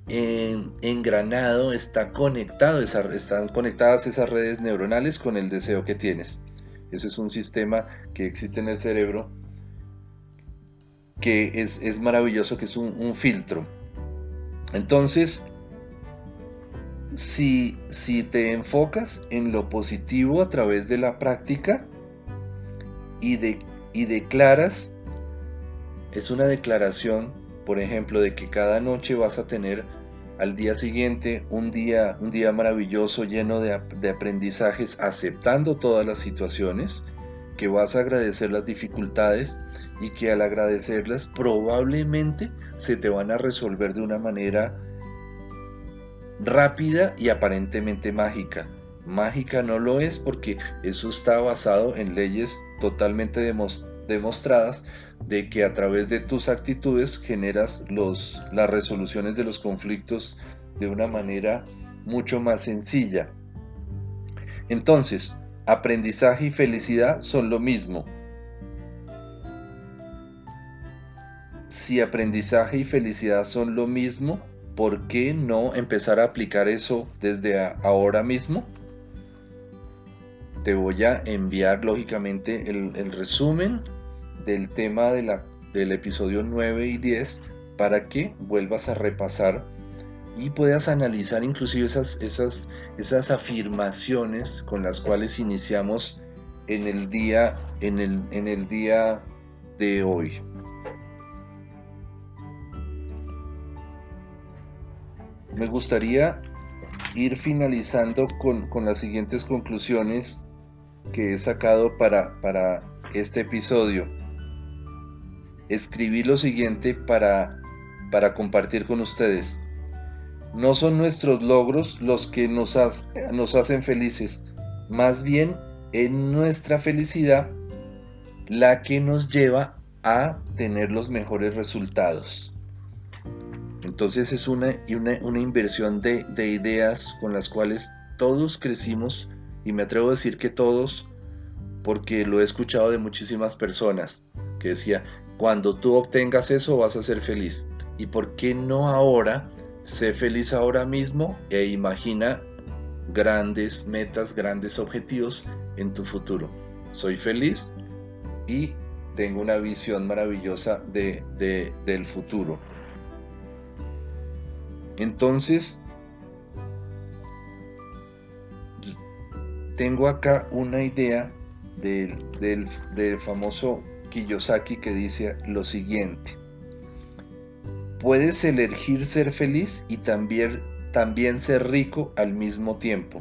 engranado, está conectado, están conectadas esas redes neuronales con el deseo que tienes. Ese es un sistema que existe en el cerebro que es, maravilloso, que es un, filtro. Entonces, si, si te enfocas en lo positivo a través de la práctica y, de, y declaras, es una declaración por ejemplo, de que cada noche vas a tener al día siguiente un día, un día maravilloso lleno de, de aprendizajes, aceptando todas las situaciones, que vas a agradecer las dificultades y que al agradecerlas probablemente se te van a resolver de una manera rápida y aparentemente mágica. Mágica no lo es porque eso está basado en leyes totalmente demostradas de que a través de tus actitudes generas los, las resoluciones de los conflictos de una manera mucho más sencilla. Entonces, aprendizaje y felicidad son lo mismo. Si aprendizaje y felicidad son lo mismo, ¿por qué no empezar a aplicar eso desde ahora mismo? Te voy a enviar lógicamente el, resumen del tema de la, del episodio 9 y 10 para que vuelvas a repasar y puedas analizar inclusive esas, esas, esas afirmaciones con las cuales iniciamos en el día, en el, en el día de hoy. Me gustaría ir finalizando con, con las siguientes conclusiones que he sacado para, para este episodio escribí lo siguiente para, para compartir con ustedes. No son nuestros logros los que nos, nos hacen felices, más bien es nuestra felicidad la que nos lleva a tener los mejores resultados. Entonces es una, una, una inversión de, de, ideas con las cuales todos crecimos y me atrevo a decir que todos porque lo he escuchado de muchísimas personas que decía, cuando tú obtengas eso vas a ser feliz. ¿Y por qué no ahora? Sé feliz ahora mismo e imagina grandes metas, grandes objetivos en tu futuro. Soy feliz y tengo una visión maravillosa de, del futuro. Entonces, tengo acá una idea del, del famoso Kiyosaki que dice lo siguiente. Puedes elegir ser feliz y también, también ser rico al mismo tiempo.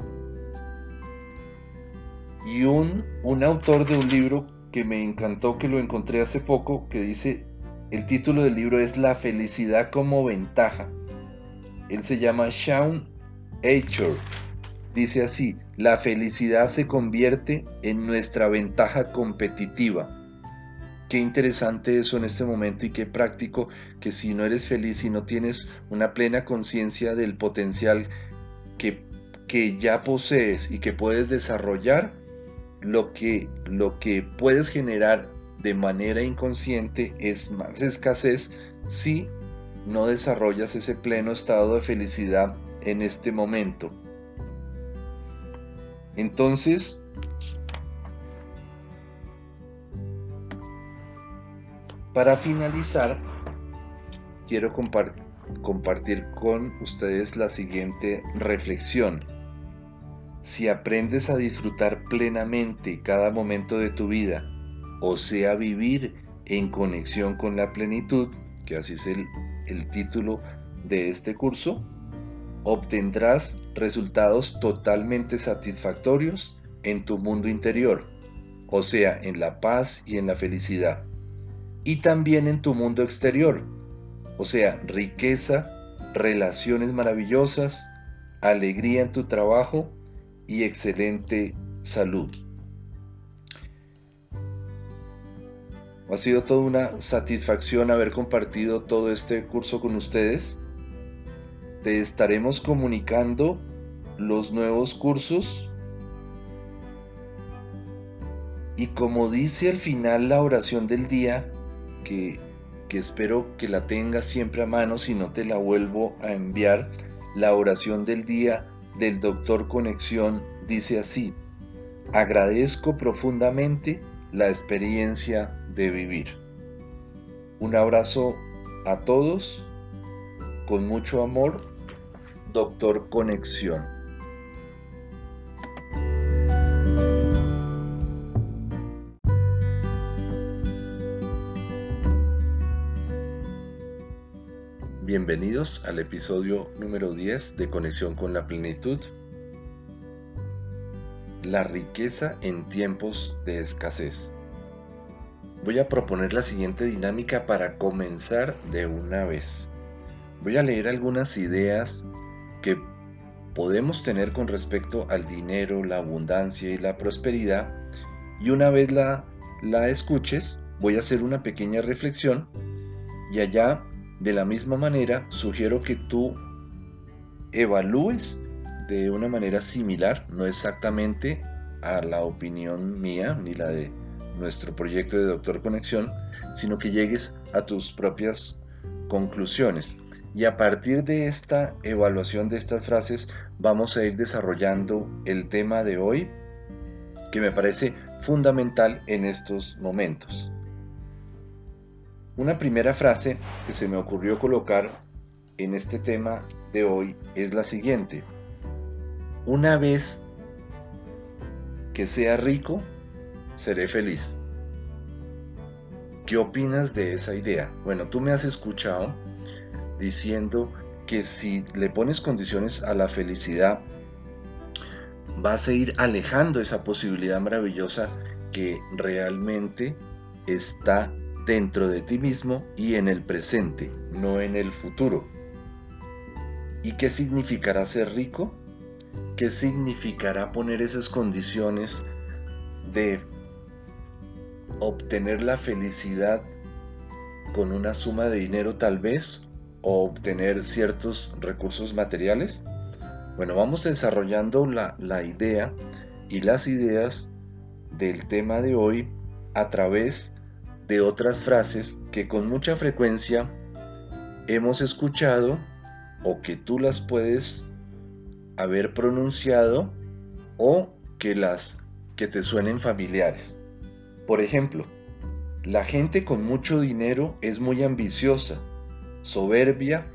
Y un, un autor de un libro que me encantó, que lo encontré hace poco, que dice, el título del libro es La felicidad como ventaja. Él se llama Sean Achor. Dice así, la felicidad se convierte en nuestra ventaja competitiva Qué interesante eso en este momento y qué práctico que si no eres feliz y no tienes una plena conciencia del potencial que, que ya posees y que puedes desarrollar, lo que, lo que puedes generar de manera inconsciente es más escasez si no desarrollas ese pleno estado de felicidad en este momento. Entonces, Para finalizar, quiero compartir con ustedes la siguiente reflexión. Si aprendes a disfrutar plenamente cada momento de tu vida, o sea, vivir en conexión con la plenitud, que así es el, el título de este curso, obtendrás resultados totalmente satisfactorios en tu mundo interior, o sea, en la paz y en la felicidad y también en tu mundo exterior, o sea, riqueza, relaciones maravillosas, alegría en tu trabajo y excelente salud. Ha sido toda una satisfacción haber compartido todo este curso con ustedes. Te estaremos comunicando los nuevos cursos. Y como dice al final la oración del día, que, que espero que la tengas siempre a mano si no te la vuelvo a enviar, la oración del día del doctor Conexión dice así, agradezco profundamente la experiencia de vivir. Un abrazo a todos, con mucho amor, doctor Conexión. Bienvenidos al episodio número 10 de Conexión con la Plenitud. La riqueza en tiempos de escasez. Voy a proponer la siguiente dinámica para comenzar de una vez. Voy a leer algunas ideas que podemos tener con respecto al dinero, la abundancia y la prosperidad y una vez la, la escuches voy a hacer una pequeña reflexión y allá de la misma manera, sugiero que tú evalúes de una manera similar, no exactamente a la opinión mía ni la de nuestro proyecto de Doctor Conexión, sino que llegues a tus propias conclusiones. Y a partir de esta evaluación de estas frases vamos a ir desarrollando el tema de hoy que me parece fundamental en estos momentos. Una primera frase que se me ocurrió colocar en este tema de hoy es la siguiente. Una vez que sea rico, seré feliz. ¿Qué opinas de esa idea? Bueno, tú me has escuchado diciendo que si le pones condiciones a la felicidad, vas a ir alejando esa posibilidad maravillosa que realmente está dentro de ti mismo y en el presente, no en el futuro. ¿Y qué significará ser rico? ¿Qué significará poner esas condiciones de obtener la felicidad con una suma de dinero tal vez o obtener ciertos recursos materiales? Bueno, vamos desarrollando la, la idea y las ideas del tema de hoy a través de otras frases que con mucha frecuencia hemos escuchado o que tú las puedes haber pronunciado o que las que te suenen familiares. Por ejemplo, la gente con mucho dinero es muy ambiciosa, soberbia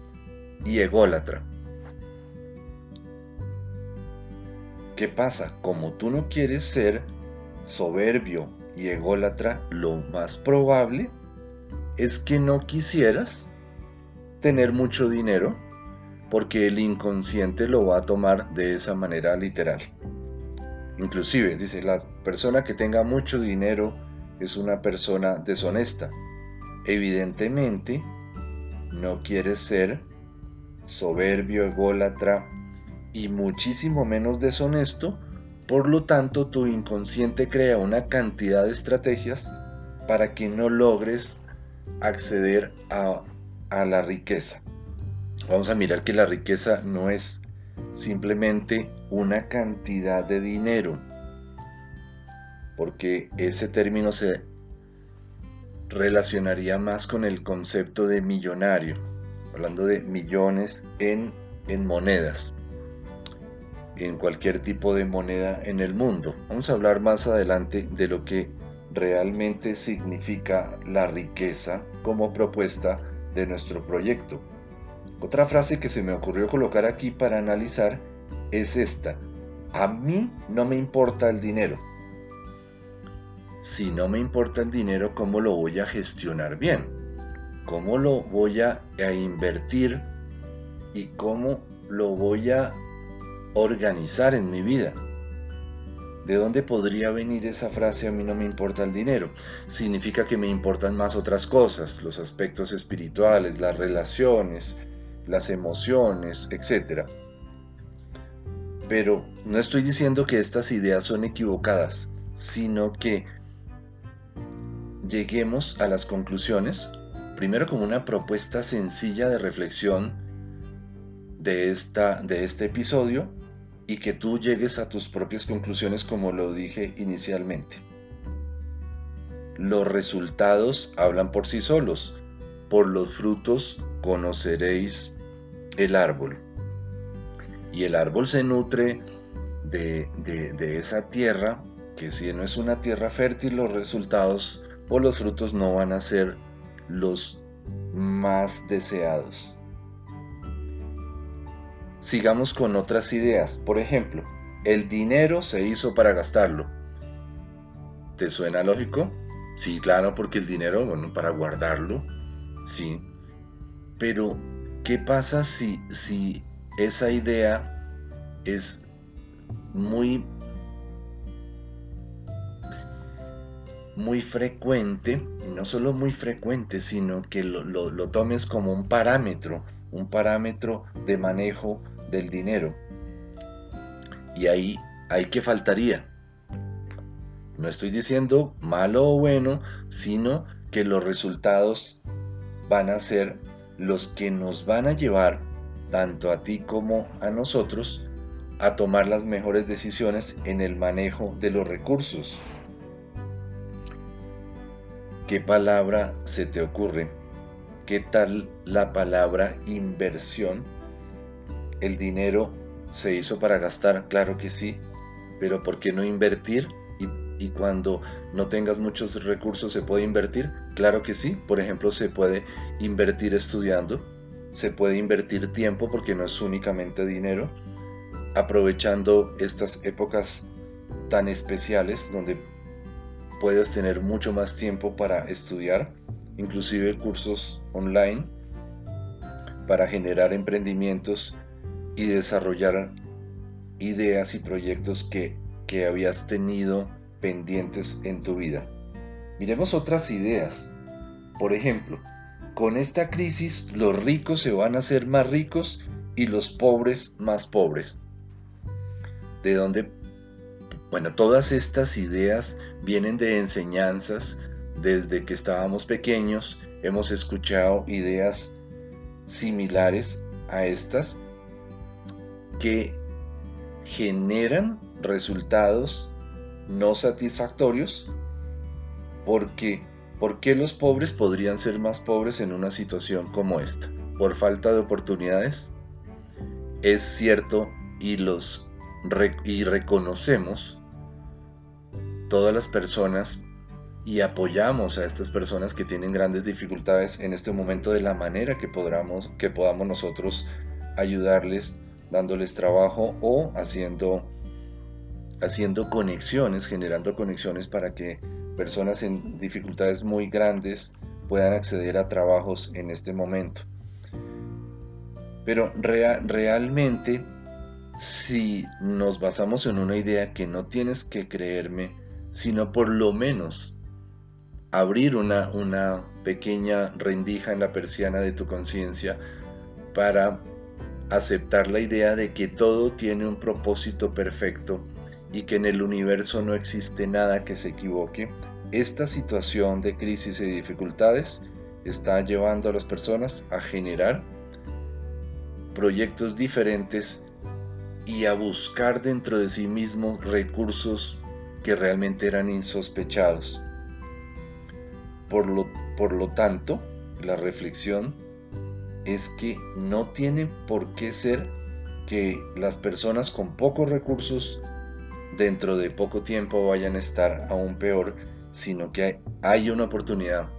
y ególatra. ¿Qué pasa? Como tú no quieres ser soberbio y ególatra, lo más probable es que no quisieras tener mucho dinero porque el inconsciente lo va a tomar de esa manera literal. Inclusive, dice, la persona que tenga mucho dinero es una persona deshonesta. Evidentemente, no quiere ser soberbio, ególatra y muchísimo menos deshonesto por lo tanto, tu inconsciente crea una cantidad de estrategias para que no logres acceder a, la riqueza. Vamos a mirar que la riqueza no es simplemente una cantidad de dinero, porque ese término se relacionaría más con el concepto de millonario, hablando de millones en, en monedas en cualquier tipo de moneda en el mundo. Vamos a hablar más adelante de lo que realmente significa la riqueza como propuesta de nuestro proyecto. Otra frase que se me ocurrió colocar aquí para analizar es esta. A mí no me importa el dinero. Si no me importa el dinero, ¿cómo lo voy a gestionar bien? ¿Cómo lo voy a, invertir? ¿Y cómo lo voy a organizar en mi vida. ¿De dónde podría venir esa frase a mí no me importa el dinero? Significa que me importan más otras cosas, los aspectos espirituales, las relaciones, las emociones, etc. Pero no estoy diciendo que estas ideas son equivocadas, sino que lleguemos a las conclusiones, primero como una propuesta sencilla de reflexión de, esta, de este episodio y que tú llegues a tus propias conclusiones como lo dije inicialmente. Los resultados hablan por sí solos. Por los frutos conoceréis el árbol. Y el árbol se nutre de, de, esa tierra, que si no es una tierra fértil, los resultados o los frutos no van a ser los más deseados. Sigamos con otras ideas. Por ejemplo, el dinero se hizo para gastarlo. ¿Te suena lógico? Sí, claro, porque el dinero, bueno, para guardarlo, sí. Pero, ¿qué pasa si, si esa idea es muy muy frecuente, no solo muy frecuente, sino que lo, lo, tomes como un parámetro, un parámetro de manejo del dinero. Y ahí, ahí que faltaría. No estoy diciendo malo o bueno, sino que los resultados van a ser los que nos van a llevar, tanto a ti como a nosotros, a tomar las mejores decisiones en el manejo de los recursos. ¿Qué palabra se te ocurre? ¿Qué tal la palabra inversión? ¿El dinero se hizo para gastar? Claro que sí, pero ¿por qué no invertir y cuando no tengas muchos recursos se puede invertir? Claro que sí, por ejemplo se puede invertir estudiando, se puede invertir tiempo porque no es únicamente dinero, aprovechando estas épocas tan especiales donde puedes tener mucho más tiempo para estudiar, inclusive cursos online para generar emprendimientos y desarrollar ideas y proyectos que, que habías tenido pendientes en tu vida. Miremos otras ideas. Por ejemplo, con esta crisis los ricos se van a hacer más ricos y los pobres más pobres. ¿De dónde? Bueno, todas estas ideas vienen de enseñanzas desde que estábamos pequeños. Hemos escuchado ideas similares a estas que generan resultados no satisfactorios porque ¿por qué los pobres podrían ser más pobres en una situación como esta? ¿Por falta de oportunidades? Es cierto y los y reconocemos todas las personas y apoyamos a estas personas que tienen grandes dificultades en este momento de la manera que podamos, que podamos nosotros ayudarles dándoles trabajo o haciendo haciendo conexiones, generando conexiones para que personas en dificultades muy grandes puedan acceder a trabajos en este momento. Pero realmente, si nos basamos en una idea que no tienes que creerme, sino por lo menos abrir una, una pequeña rendija en la persiana de tu conciencia para aceptar la idea de que todo tiene un propósito perfecto y que en el universo no existe nada que se equivoque, esta situación de crisis y dificultades está llevando a las personas a generar proyectos diferentes y a buscar dentro de sí mismos recursos que realmente eran insospechados. Por lo, por lo tanto, la reflexión es que no tiene por qué ser que las personas con pocos recursos dentro de poco tiempo vayan a estar aún peor, sino que hay una oportunidad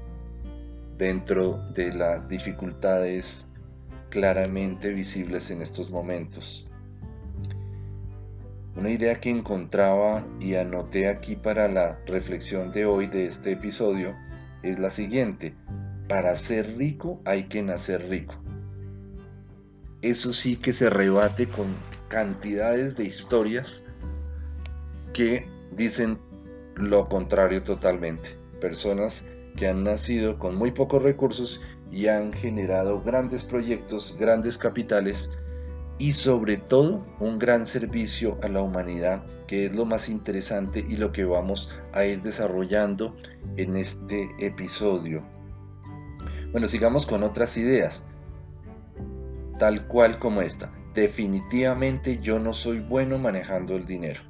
dentro de las dificultades claramente visibles en estos momentos. Una idea que encontraba y anoté aquí para la reflexión de hoy de este episodio es la siguiente. Para ser rico hay que nacer rico. Eso sí que se rebate con cantidades de historias que dicen lo contrario totalmente. Personas que han nacido con muy pocos recursos y han generado grandes proyectos, grandes capitales, y sobre todo un gran servicio a la humanidad, que es lo más interesante y lo que vamos a ir desarrollando en este episodio. Bueno, sigamos con otras ideas, tal cual como esta. Definitivamente yo no soy bueno manejando el dinero.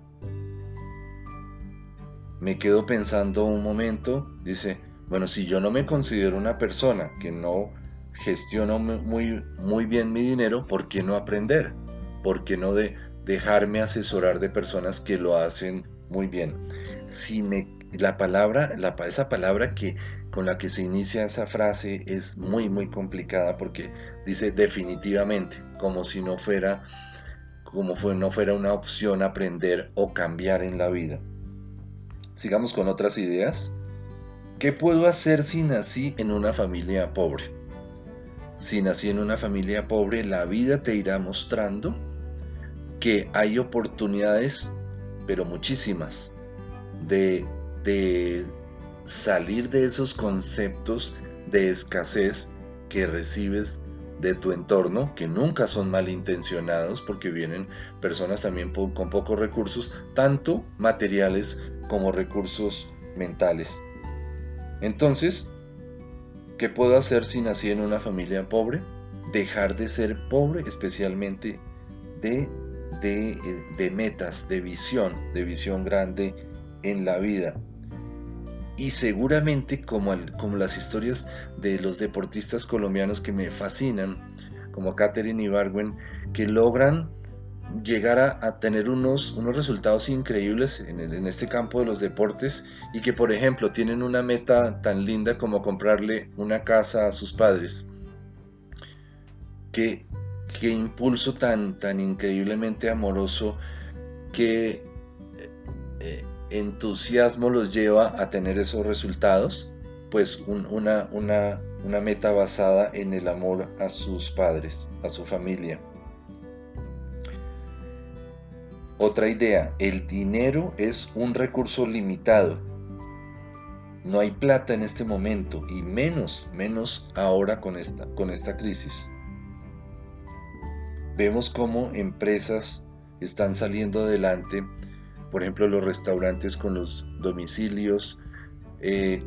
Me quedo pensando un momento, dice, bueno, si yo no me considero una persona que no gestiono muy, muy bien mi dinero, ¿por qué no aprender? ¿Por qué no de dejarme asesorar de personas que lo hacen muy bien? Si me, la palabra, la, esa palabra que con la que se inicia esa frase es muy muy complicada porque dice definitivamente, como si no fuera como fue, no fuera una opción aprender o cambiar en la vida. Sigamos con otras ideas. ¿Qué puedo hacer si nací en una familia pobre? si nací en una familia pobre, la vida te irá mostrando que hay oportunidades, pero muchísimas, de, salir de esos conceptos de escasez que recibes de tu entorno, que nunca son malintencionados porque vienen personas también con pocos recursos, tanto materiales como recursos mentales. Entonces, ¿Qué puedo hacer si nací en una familia pobre? Dejar de ser pobre, especialmente de, de, metas, de visión, de visión grande en la vida. Y seguramente como, como las historias de los deportistas colombianos que me fascinan, como Katherine Ibargüen, que logran llegar a, tener unos, unos resultados increíbles en, este campo de los deportes y que por ejemplo tienen una meta tan linda como comprarle una casa a sus padres. Qué, qué impulso tan, tan increíblemente amoroso, qué eh, entusiasmo los lleva a tener esos resultados, pues una, una, una meta basada en el amor a sus padres, a su familia. Otra idea, el dinero es un recurso limitado. No hay plata en este momento y menos, menos ahora con esta, con esta crisis. Vemos cómo empresas están saliendo adelante, por ejemplo los restaurantes con los domicilios, eh,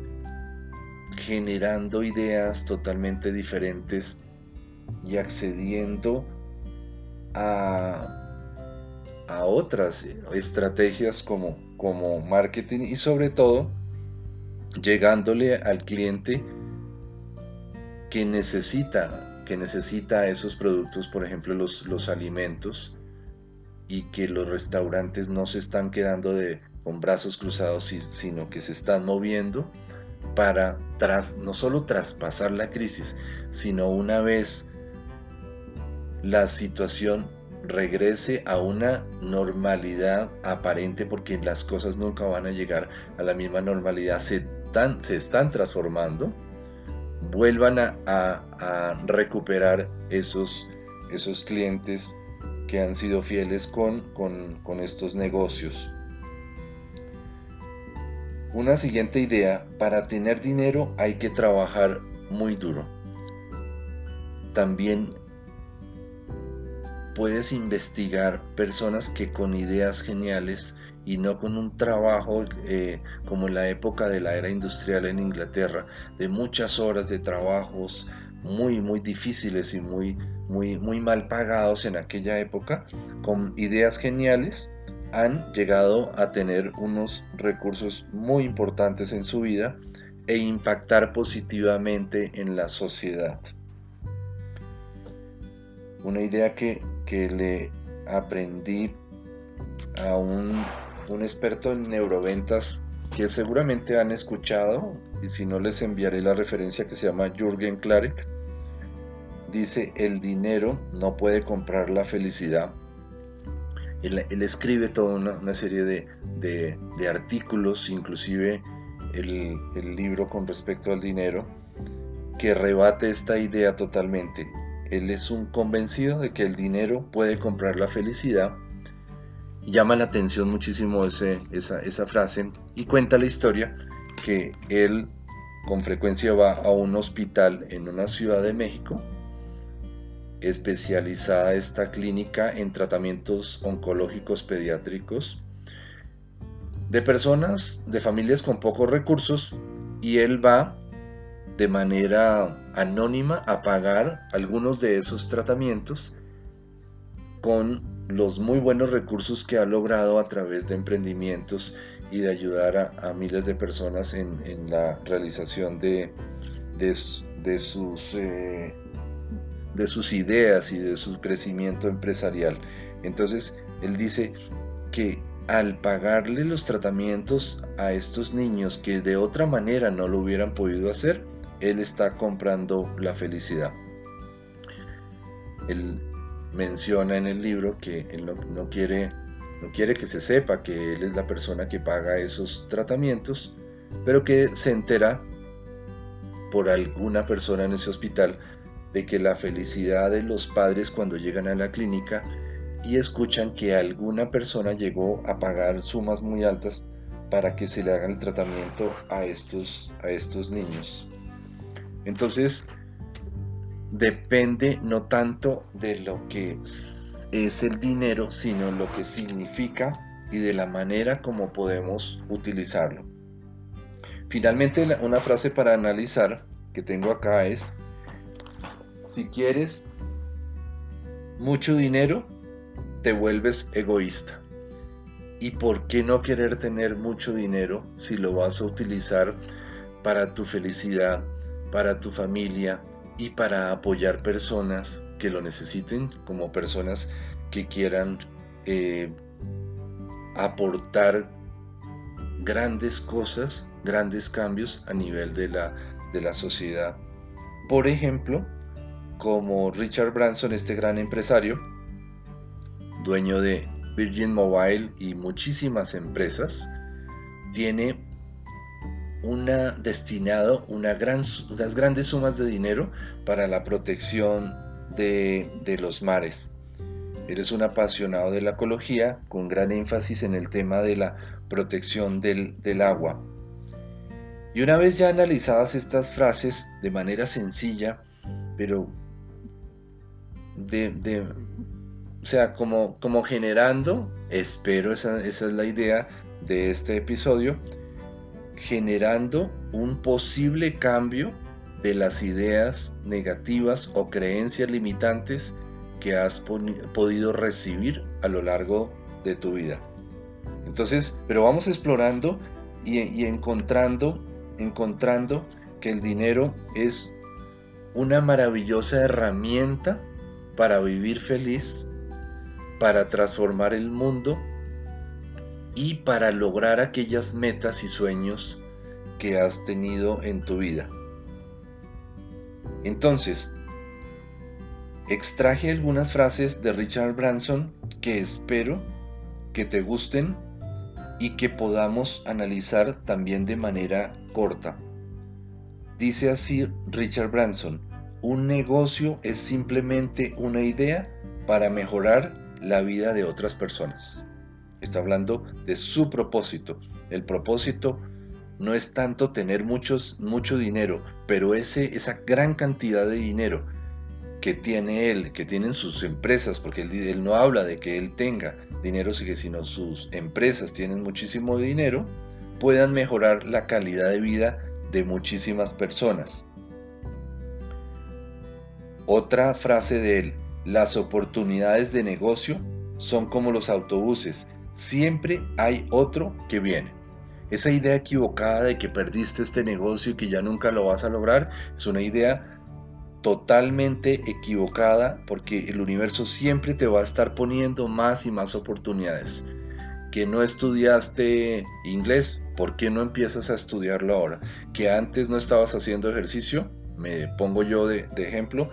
generando ideas totalmente diferentes y accediendo a a otras estrategias como, como marketing y sobre todo llegándole al cliente que necesita, que necesita esos productos, por ejemplo los, los alimentos, y que los restaurantes no se están quedando de, con brazos cruzados, sino que se están moviendo para tras, no solo traspasar la crisis, sino una vez la situación regrese a una normalidad aparente porque las cosas nunca van a llegar a la misma normalidad, se, se están transformando, vuelvan a, recuperar esos, esos clientes que han sido fieles con, con, con estos negocios. Una siguiente idea, para tener dinero hay que trabajar muy duro. También puedes investigar personas que con ideas geniales y no con un trabajo eh, como en la época de la era industrial en Inglaterra, de muchas horas de trabajos muy, muy difíciles y muy, muy, muy mal pagados en aquella época, con ideas geniales, han llegado a tener unos recursos muy importantes en su vida e impactar positivamente en la sociedad. Una idea que que le aprendí a un, experto en neuroventas que seguramente han escuchado y si no les enviaré la referencia que se llama Jürgen Klarek. Dice, el dinero no puede comprar la felicidad. Él, escribe toda una, serie de, artículos, inclusive el, el libro con respecto al dinero, que rebate esta idea totalmente. Él es un convencido de que el dinero puede comprar la felicidad. Llama la atención muchísimo esa frase y cuenta la historia que él con frecuencia va a un hospital en una ciudad de México especializada esta clínica en tratamientos oncológicos pediátricos de personas, de familias con pocos recursos y él va de manera anónima a pagar algunos de esos tratamientos con los muy buenos recursos que ha logrado a través de emprendimientos y de ayudar a, miles de personas en, la realización de, de, sus, eh, de sus ideas y de su crecimiento empresarial. Entonces, él dice que al pagarle los tratamientos a estos niños que de otra manera no lo hubieran podido hacer, él está comprando la felicidad. Él menciona en el libro que él no, quiere, no quiere que se sepa que él es la persona que paga esos tratamientos, pero que se entera por alguna persona en ese hospital de que la felicidad de los padres cuando llegan a la clínica y escuchan que alguna persona llegó a pagar sumas muy altas para que se le haga el tratamiento a estos, a estos niños. Entonces, depende no tanto de lo que es el dinero, sino lo que significa y de la manera como podemos utilizarlo. Finalmente, una frase para analizar que tengo acá es, si quieres mucho dinero, te vuelves egoísta. ¿Y por qué no querer tener mucho dinero si lo vas a utilizar para tu felicidad, para tu familia y para apoyar personas que lo necesiten, como personas que quieran eh, aportar grandes cosas, grandes cambios a nivel de la, de la sociedad. Por ejemplo, como Richard Branson, este gran empresario, dueño de Virgin Mobile y muchísimas empresas, tiene una destinado una gran, unas grandes sumas de dinero para la protección de, los mares. Eres un apasionado de la ecología con gran énfasis en el tema de la protección del, agua. Y una vez ya analizadas estas frases de manera sencilla, pero de, o sea, como, como generando, espero esa, esa es la idea de este episodio, generando un posible cambio de las ideas negativas o creencias limitantes que has podido recibir a lo largo de tu vida. Entonces, pero vamos explorando y, encontrando, encontrando que el dinero es una maravillosa herramienta para vivir feliz, para transformar el mundo y para lograr aquellas metas y sueños que has tenido en tu vida. Entonces, extraje algunas frases de Richard Branson que espero que te gusten y que podamos analizar también de manera corta. Dice así Richard Branson, un negocio es simplemente una idea para mejorar la vida de otras personas. Está hablando de su propósito. El propósito no es tanto tener muchos, mucho dinero, pero ese, esa gran cantidad de dinero que tiene él, que tienen sus empresas, porque él, no habla de que él tenga dinero, sino sus empresas tienen muchísimo dinero, puedan mejorar la calidad de vida de muchísimas personas. Otra frase de él, las oportunidades de negocio son como los autobuses, siempre hay otro que viene. Esa idea equivocada de que perdiste este negocio y que ya nunca lo vas a lograr es una idea totalmente equivocada porque el universo siempre te va a estar poniendo más y más oportunidades. Que no estudiaste inglés, ¿por qué no empiezas a estudiarlo ahora? Que antes no estabas haciendo ejercicio, me pongo yo de, de ejemplo,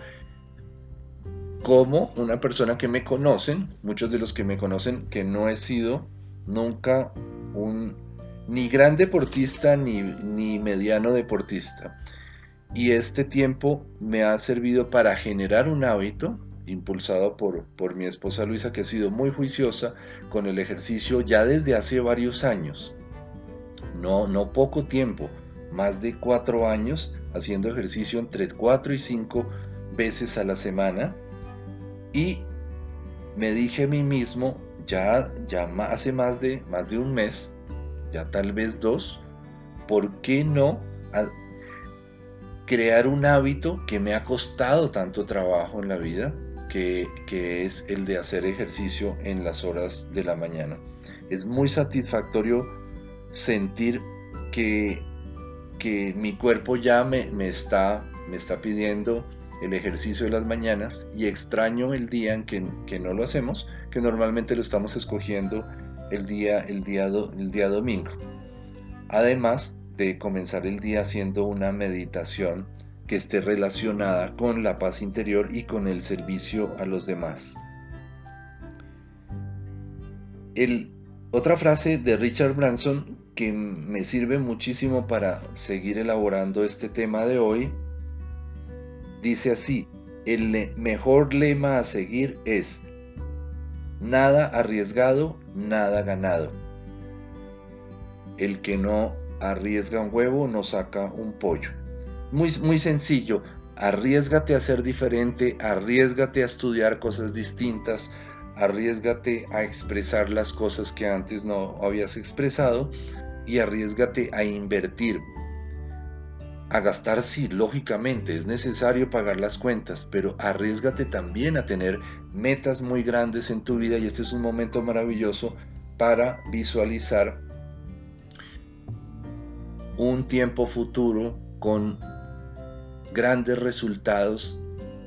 como una persona que me conocen, muchos de los que me conocen, que no he sido nunca un ni gran deportista ni, ni mediano deportista. Y este tiempo me ha servido para generar un hábito impulsado por, por mi esposa Luisa, que ha sido muy juiciosa con el ejercicio ya desde hace varios años. No, no poco tiempo, más de cuatro años haciendo ejercicio entre cuatro y cinco veces a la semana Y me dije a mí mismo, ya, ya hace más de, más de un mes, ya tal vez dos, ¿por qué no crear un hábito que me ha costado tanto trabajo en la vida, que, que es el de hacer ejercicio en las horas de la mañana? Es muy satisfactorio sentir que, que mi cuerpo ya me, me, está, me está pidiendo el ejercicio de las mañanas y extraño el día en que, no lo hacemos, que normalmente lo estamos escogiendo el día, el día, el día domingo. Además de comenzar el día haciendo una meditación que esté relacionada con la paz interior y con el servicio a los demás. El, otra frase de Richard Branson que me sirve muchísimo para seguir elaborando este tema de hoy dice así, el mejor lema a seguir es nada arriesgado, nada ganado. El que no arriesga un huevo no saca un pollo. Muy, muy sencillo, arriesgate a ser diferente, arriesgate a estudiar cosas distintas, arriesgate a expresar las cosas que antes no habías expresado y arriesgate a invertir. A gastar sí, lógicamente, es necesario pagar las cuentas, pero arriesgate también a tener metas muy grandes en tu vida y este es un momento maravilloso para visualizar un tiempo futuro con grandes resultados,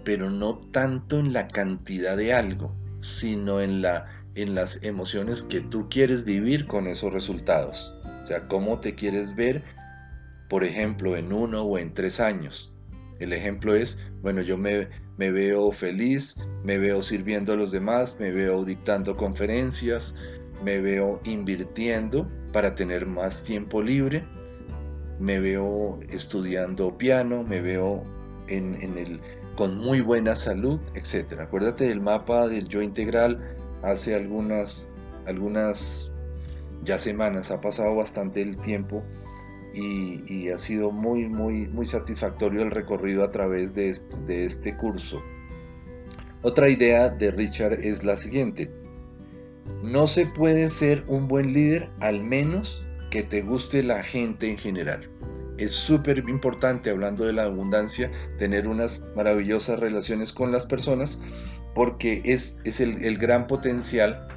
pero no tanto en la cantidad de algo, sino en, la, en las emociones que tú quieres vivir con esos resultados. O sea, cómo te quieres ver, por ejemplo, en uno o en tres años. El ejemplo es, bueno, yo me, me veo feliz, me veo sirviendo a los demás, me veo dictando conferencias, me veo invirtiendo para tener más tiempo libre, me veo estudiando piano, me veo en, en el con muy buena salud, etc. Acuérdate del mapa del yo integral hace algunas, algunas ya semanas, ha pasado bastante el tiempo y, ha sido muy, muy, muy satisfactorio el recorrido a través de este, curso. Otra idea de Richard es la siguiente. No se puede ser un buen líder al menos que te guste la gente en general. Es súper importante, hablando de la abundancia, tener unas maravillosas relaciones con las personas porque es, es el, el, gran potencial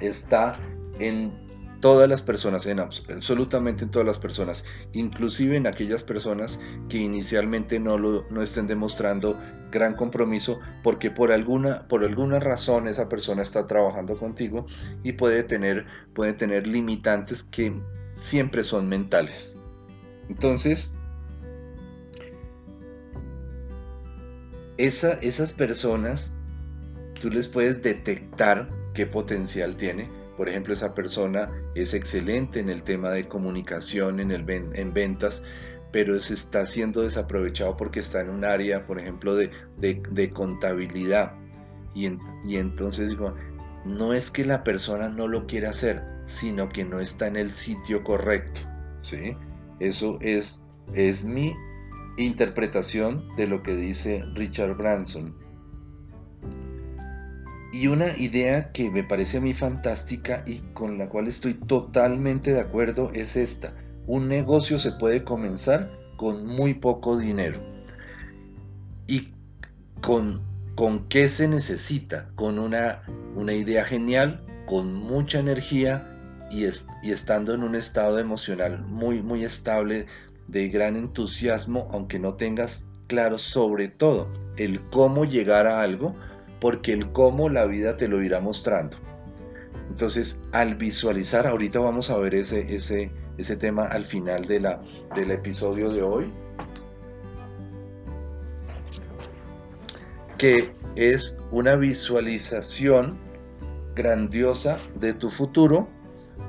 está en todas las personas, en absolutamente en todas las personas, inclusive en aquellas personas que inicialmente no, lo, no estén demostrando gran compromiso porque por alguna, por razón esa persona está trabajando contigo y puede tener, puede tener limitantes que siempre son mentales. Entonces, esas personas, tú les puedes detectar qué potencial tiene. Por ejemplo, esa persona es excelente en el tema de comunicación, en, el, en ventas, pero se está siendo desaprovechado porque está en un área, por ejemplo, de, contabilidad. Y, y entonces digo, no es que la persona no lo quiera hacer, sino que no está en el sitio correcto. ¿sí? Eso es, es mi interpretación de lo que dice Richard Branson. Y una idea que me parece a mí fantástica y con la cual estoy totalmente de acuerdo es esta. Un negocio se puede comenzar con muy poco dinero. ¿Y con, con qué se necesita? Con una, una idea genial, con mucha energía y, estando en un estado emocional muy, muy estable, de gran entusiasmo, aunque no tengas claro sobre todo el cómo llegar a algo, porque el cómo la vida te lo irá mostrando. Entonces, al visualizar, ahorita vamos a ver ese, ese, ese tema al final de la, del episodio de hoy, que es una visualización grandiosa de tu futuro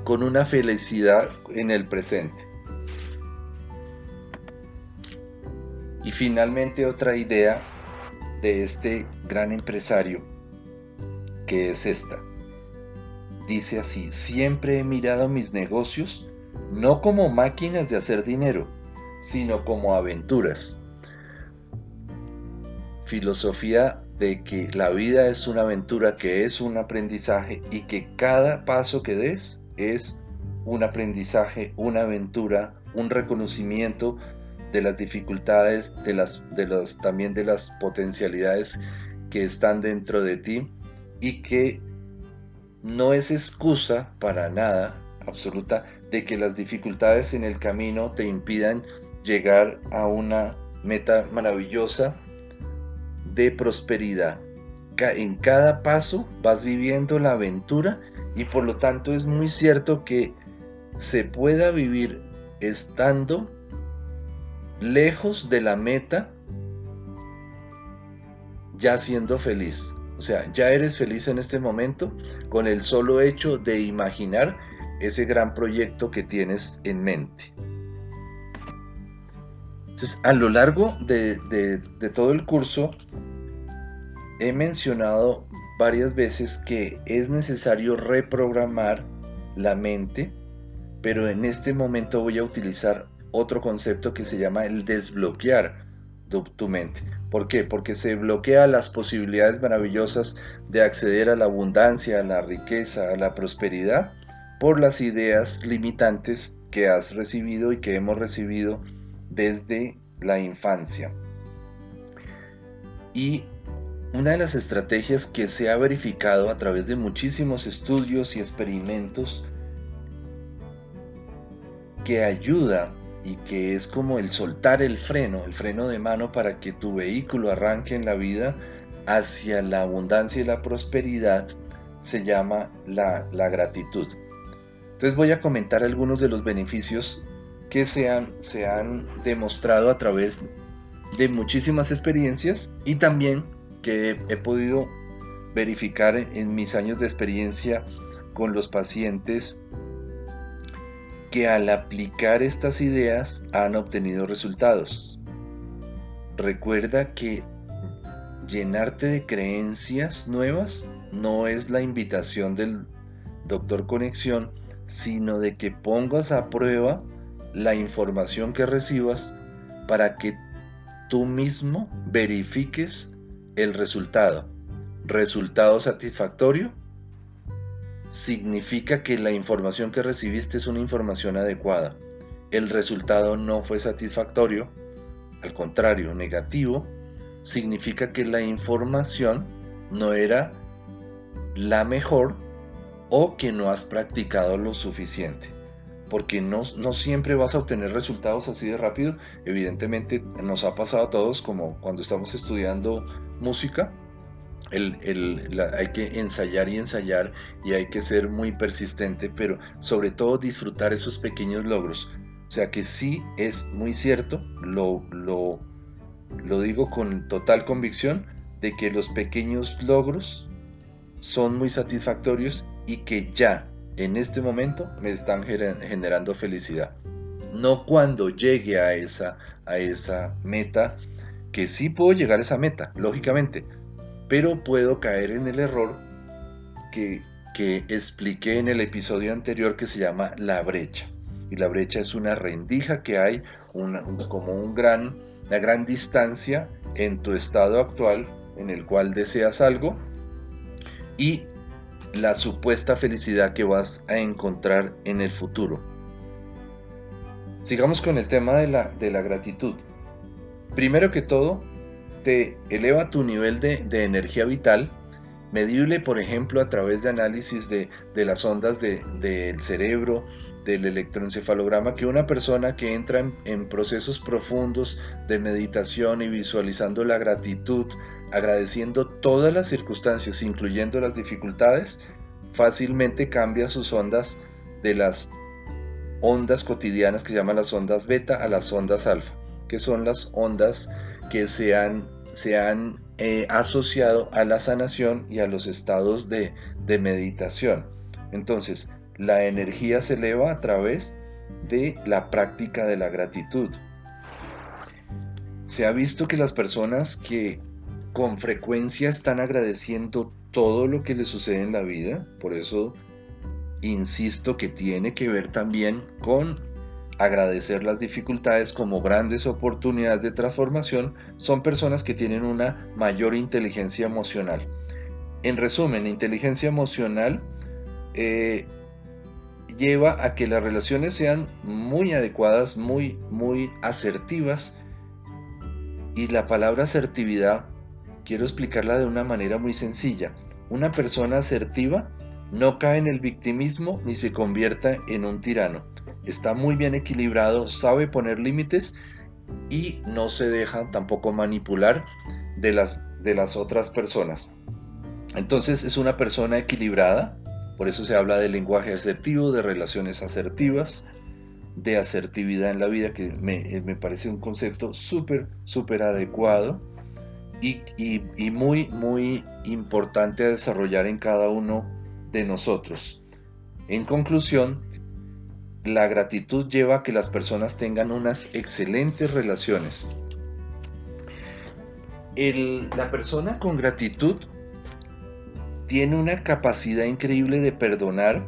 con una felicidad en el presente. Y finalmente otra idea de este gran empresario, que es esta. Dice así, siempre he mirado mis negocios no como máquinas de hacer dinero, sino como aventuras. Filosofía de que la vida es una aventura, que es un aprendizaje y que cada paso que des es un aprendizaje, una aventura, un reconocimiento de las dificultades, de las, de los, también de las potencialidades que están dentro de ti y que no es excusa para nada absoluta de que las dificultades en el camino te impidan llegar a una meta maravillosa de prosperidad. En cada paso vas viviendo la aventura y por lo tanto es muy cierto que se pueda vivir estando lejos de la meta ya siendo feliz. O sea, ya eres feliz en este momento con el solo hecho de imaginar ese gran proyecto que tienes en mente. Entonces, a lo largo de, todo el curso, he mencionado varias veces que es necesario reprogramar la mente, pero en este momento voy a utilizar otro concepto que se llama el desbloquear tu, mente. ¿Por qué? Porque se bloquea las posibilidades maravillosas de acceder a la abundancia, a la riqueza, a la prosperidad por las ideas limitantes que has recibido y que hemos recibido desde la infancia. Y una de las estrategias que se ha verificado a través de muchísimos estudios y experimentos que ayuda y que es como el soltar el freno, el freno de mano para que tu vehículo arranque en la vida hacia la abundancia y la prosperidad, se llama la, la gratitud. Entonces voy a comentar algunos de los beneficios que se han, se han demostrado a través de muchísimas experiencias y también que he podido verificar en mis años de experiencia con los pacientes que al aplicar estas ideas han obtenido resultados. Recuerda que llenarte de creencias nuevas no es la invitación del doctor Conexión, sino de que pongas a prueba la información que recibas para que tú mismo verifiques el resultado. Resultado satisfactorio significa que la información que recibiste es una información adecuada. El resultado no fue satisfactorio, al contrario, negativo, significa que la información no era la mejor o que no has practicado lo suficiente porque no, siempre vas a obtener resultados así de rápido. Evidentemente nos ha pasado a todos como cuando estamos estudiando música. Hay que ensayar y ensayar y hay que ser muy persistente, pero sobre todo disfrutar esos pequeños logros. O sea que sí es muy cierto, lo, lo, lo digo con total convicción, de que los pequeños logros son muy satisfactorios y que ya en este momento me están generando felicidad. No cuando llegue a esa, a esa meta, que sí puedo llegar a esa meta, lógicamente, pero puedo caer en el error que, expliqué en el episodio anterior que se llama la brecha. Y la brecha es una rendija que hay como un gran, una gran distancia en tu estado actual en el cual deseas algo y la supuesta felicidad que vas a encontrar en el futuro. Sigamos con el tema de la, de la gratitud. Primero que todo, te eleva tu nivel de, energía vital, medible por ejemplo a través de análisis de, las ondas del cerebro, del electroencefalograma, que una persona que entra en, en procesos profundos de meditación y visualizando la gratitud, agradeciendo todas las circunstancias, incluyendo las dificultades, fácilmente cambia sus ondas de las ondas cotidianas que llaman las ondas beta a las ondas alfa, que son las ondas que se han, se han eh, asociado a la sanación y a los estados de, de meditación. Entonces, la energía se eleva a través de la práctica de la gratitud. Se ha visto que las personas que con frecuencia están agradeciendo todo lo que les sucede en la vida. Por eso insisto que tiene que ver también con agradecer las dificultades como grandes oportunidades de transformación son personas que tienen una mayor inteligencia emocional. En resumen, inteligencia emocional eh, lleva a que las relaciones sean muy adecuadas, muy, muy asertivas. Y la palabra asertividad quiero explicarla de una manera muy sencilla. Una persona asertiva no cae en el victimismo ni se convierta en un tirano. Está muy bien equilibrado, sabe poner límites y no se deja tampoco manipular de las, de las otras personas. Entonces es una persona equilibrada, por eso se habla de lenguaje asertivo, de relaciones asertivas, de asertividad en la vida, que me, parece un concepto súper, súper adecuado y, y, muy, muy importante a desarrollar en cada uno de nosotros. En conclusión, la gratitud lleva a que las personas tengan unas excelentes relaciones. la persona con gratitud tiene una capacidad increíble de perdonar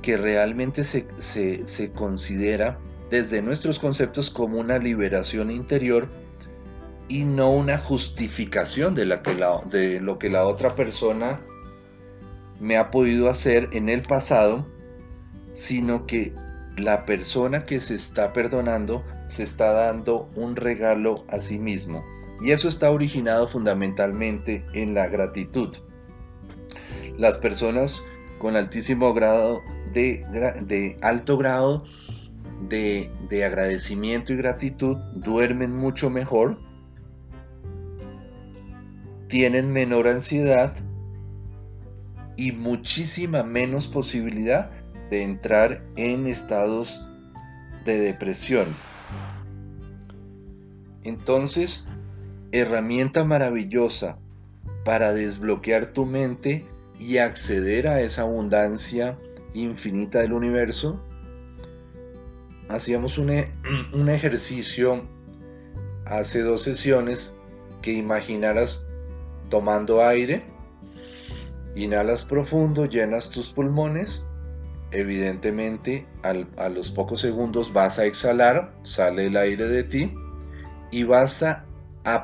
que realmente se, considera desde nuestros conceptos como una liberación interior y no una justificación de, la que de lo que la otra persona me ha podido hacer en el pasado, sino que la persona que se está perdonando se está dando un regalo a sí mismo. Y eso está originado fundamentalmente en la gratitud. Las personas con altísimo grado de, alto grado de, de agradecimiento y gratitud duermen mucho mejor, tienen menor ansiedad, y muchísima menos posibilidad de entrar en estados de depresión. Entonces, herramienta maravillosa para desbloquear tu mente y acceder a esa abundancia infinita del universo. Hacíamos un, e, un ejercicio hace dos sesiones que imaginaras tomando aire Inhalas profundo, llenas tus pulmones. Evidentemente, a los pocos segundos vas a exhalar, sale el aire de ti y vas a,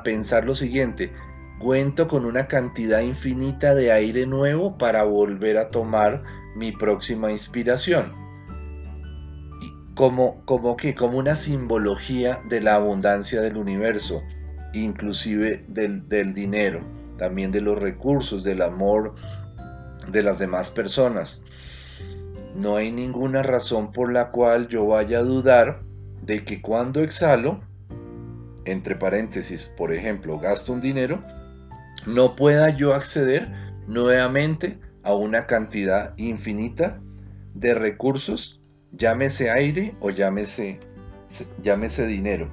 pensar lo siguiente. Cuento con una cantidad infinita de aire nuevo para volver a tomar mi próxima inspiración. Como, como que como una simbología de la abundancia del universo, inclusive del dinero también de los recursos, del amor de las demás personas. No hay ninguna razón por la cual yo vaya a dudar de que cuando exhalo, entre paréntesis, por ejemplo, gasto un dinero, no pueda yo acceder nuevamente a una cantidad infinita de recursos, llámese aire o llámese, llámese dinero.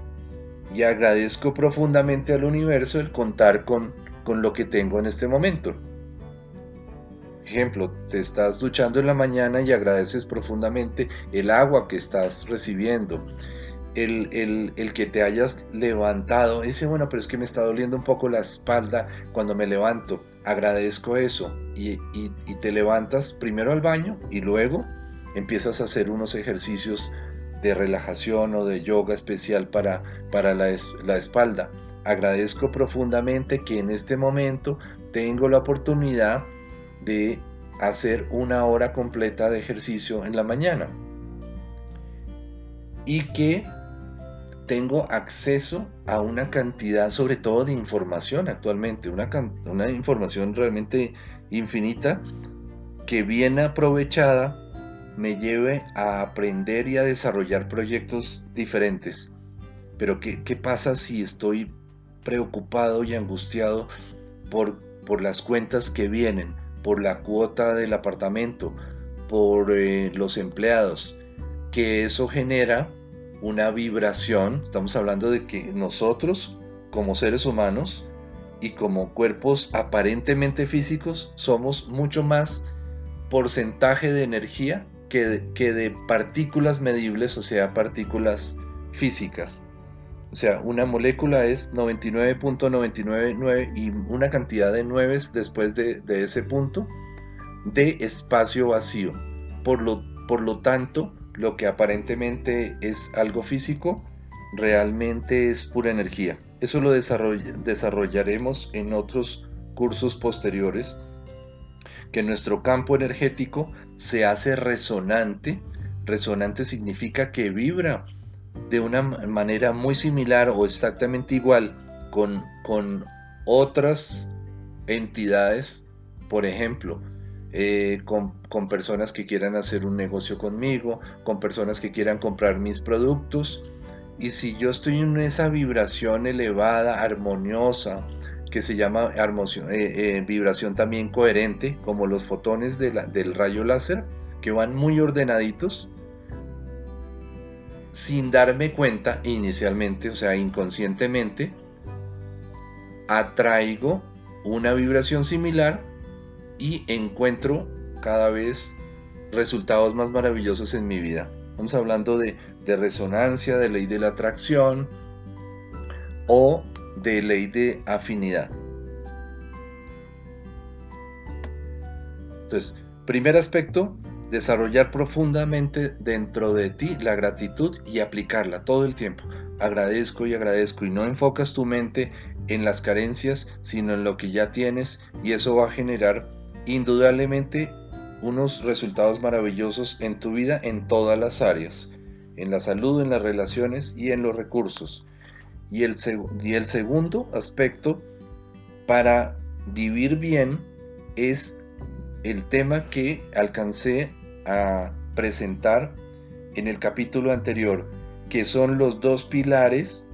Y agradezco profundamente al universo el contar con con lo que tengo en este momento. Ejemplo, te estás duchando en la mañana y agradeces profundamente el agua que estás recibiendo. El, que te hayas levantado, dice, bueno, pero es que me está doliendo un poco la espalda cuando me levanto. Agradezco eso y, te levantas primero al baño y luego empiezas a hacer unos ejercicios de relajación o de yoga especial para, para la, la espalda agradezco profundamente que en este momento tengo la oportunidad de hacer una hora completa de ejercicio en la mañana y que tengo acceso a una cantidad sobre todo de información actualmente, una, una información realmente infinita que bien aprovechada me lleve a aprender y a desarrollar proyectos diferentes. Pero ¿qué, qué pasa si estoy preocupado y angustiado por, por las cuentas que vienen, por la cuota del apartamento, por eh, los empleados, que eso genera una vibración, estamos hablando de que nosotros como seres humanos y como cuerpos aparentemente físicos somos mucho más porcentaje de energía que que de partículas medibles, o sea, partículas físicas. O sea, una molécula es 99.999 y una cantidad de nueves después de, ese punto de espacio vacío. Por lo, por lo tanto, lo que aparentemente es algo físico, realmente es pura energía. Eso lo desarrollaremos en otros cursos posteriores, que nuestro campo energético se hace resonante. Resonante significa que vibra de una manera muy similar o exactamente igual con, con otras entidades, por ejemplo, eh, con, con, personas que quieran hacer un negocio conmigo, con personas que quieran comprar mis productos. Y si yo estoy en esa vibración elevada, armoniosa, que se llama eh, eh, vibración también coherente, como los fotones del rayo láser, que van muy ordenaditos, sin darme cuenta inicialmente, o sea, inconscientemente, atraigo una vibración similar y encuentro cada vez resultados más maravillosos en mi vida. Estamos hablando de, de resonancia, de ley de la atracción o de ley de afinidad. Entonces, primer aspecto, desarrollar profundamente dentro de ti la gratitud y aplicarla todo el tiempo. Agradezco y agradezco y no enfocas tu mente en las carencias, sino en lo que ya tienes y eso va a generar indudablemente unos resultados maravillosos en tu vida en todas las áreas, en la salud, en las relaciones y en los recursos. Y el, segundo aspecto para vivir bien es el tema que alcancé a presentar en el capítulo anterior, que son los dos pilares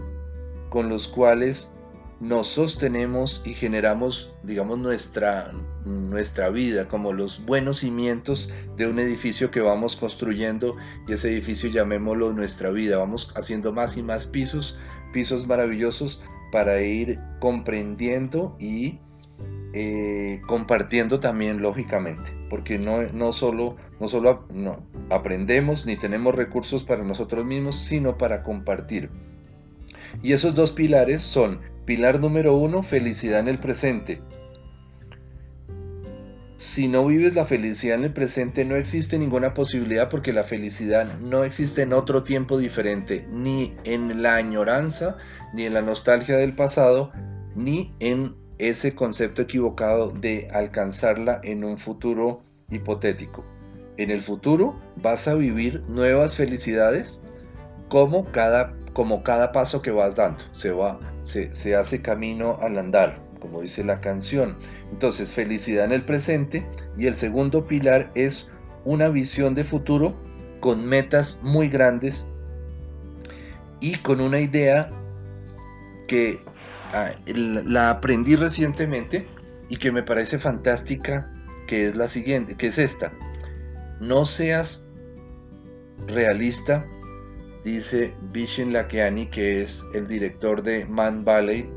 con los cuales nos sostenemos y generamos, digamos, nuestra, nuestra vida, como los buenos cimientos de un edificio que vamos construyendo y ese edificio llamémoslo nuestra vida. Vamos haciendo más y más pisos, pisos maravillosos para ir comprendiendo y eh, compartiendo también lógicamente, porque no, no solo, no solo no, aprendemos ni tenemos recursos para nosotros mismos, sino para compartir. Y esos dos pilares son, pilar número uno, felicidad en el presente. Si no vives la felicidad en el presente, no existe ninguna posibilidad porque la felicidad no existe en otro tiempo diferente, ni en la añoranza, ni en la nostalgia del pasado, ni en ese concepto equivocado de alcanzarla en un futuro hipotético. En el futuro vas a vivir nuevas felicidades como cada, como cada paso que vas dando. Se, va, se, se hace camino al andar, como dice la canción. Entonces, felicidad en el presente. Y el segundo pilar es una visión de futuro con metas muy grandes y con una idea que la aprendí recientemente y que me parece fantástica, que es la siguiente, que es esta. No seas realista, dice Vishen Lakiani, que es el director de Man Valley,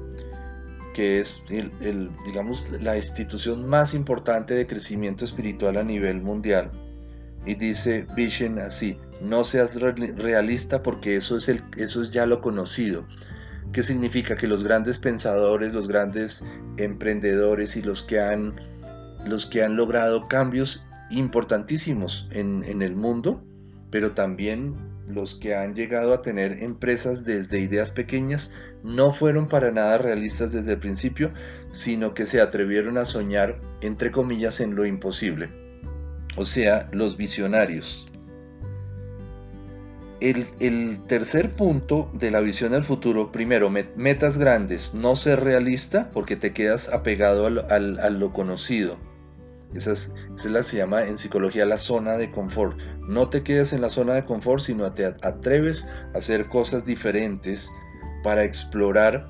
que es el, digamos, la institución más importante de crecimiento espiritual a nivel mundial. Y dice Vishen así, no seas realista porque eso es, el, eso es ya lo conocido. ¿Qué significa? Que los grandes pensadores, los grandes emprendedores y los que han, los que han logrado cambios importantísimos en, en el mundo, pero también los que han llegado a tener empresas desde ideas pequeñas, no fueron para nada realistas desde el principio, sino que se atrevieron a soñar, entre comillas, en lo imposible. O sea, los visionarios. El, tercer punto de la visión del futuro, primero, metas grandes, no ser realista porque te quedas apegado a lo conocido. Esa, es, se llama en psicología la zona de confort. No te quedes en la zona de confort, sino te atreves a hacer cosas diferentes para explorar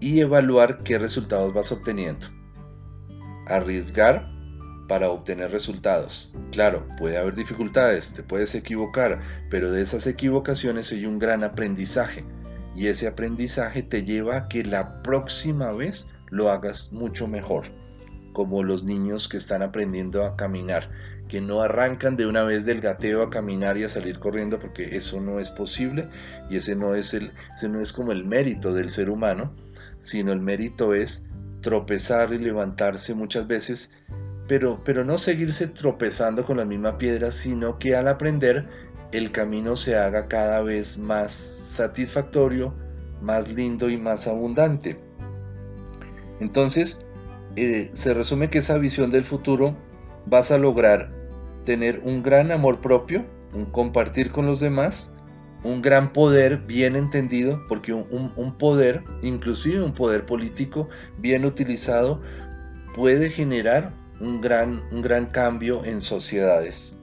y evaluar qué resultados vas obteniendo. Arriesgar para obtener resultados. Claro, puede haber dificultades, te puedes equivocar, pero de esas equivocaciones hay un gran aprendizaje y ese aprendizaje te lleva a que la próxima vez lo hagas mucho mejor, como los niños que están aprendiendo a caminar, que no arrancan de una vez del gateo a caminar y a salir corriendo porque eso no es posible y ese no es el ese no es como el mérito del ser humano, sino el mérito es tropezar y levantarse muchas veces pero, pero no seguirse tropezando con la misma piedra, sino que al aprender el camino se haga cada vez más satisfactorio, más lindo y más abundante. Entonces, eh, se resume que esa visión del futuro vas a lograr tener un gran amor propio, un compartir con los demás, un gran poder bien entendido, porque un, poder, inclusive un poder político bien utilizado, puede generar un gran, un gran cambio en sociedades.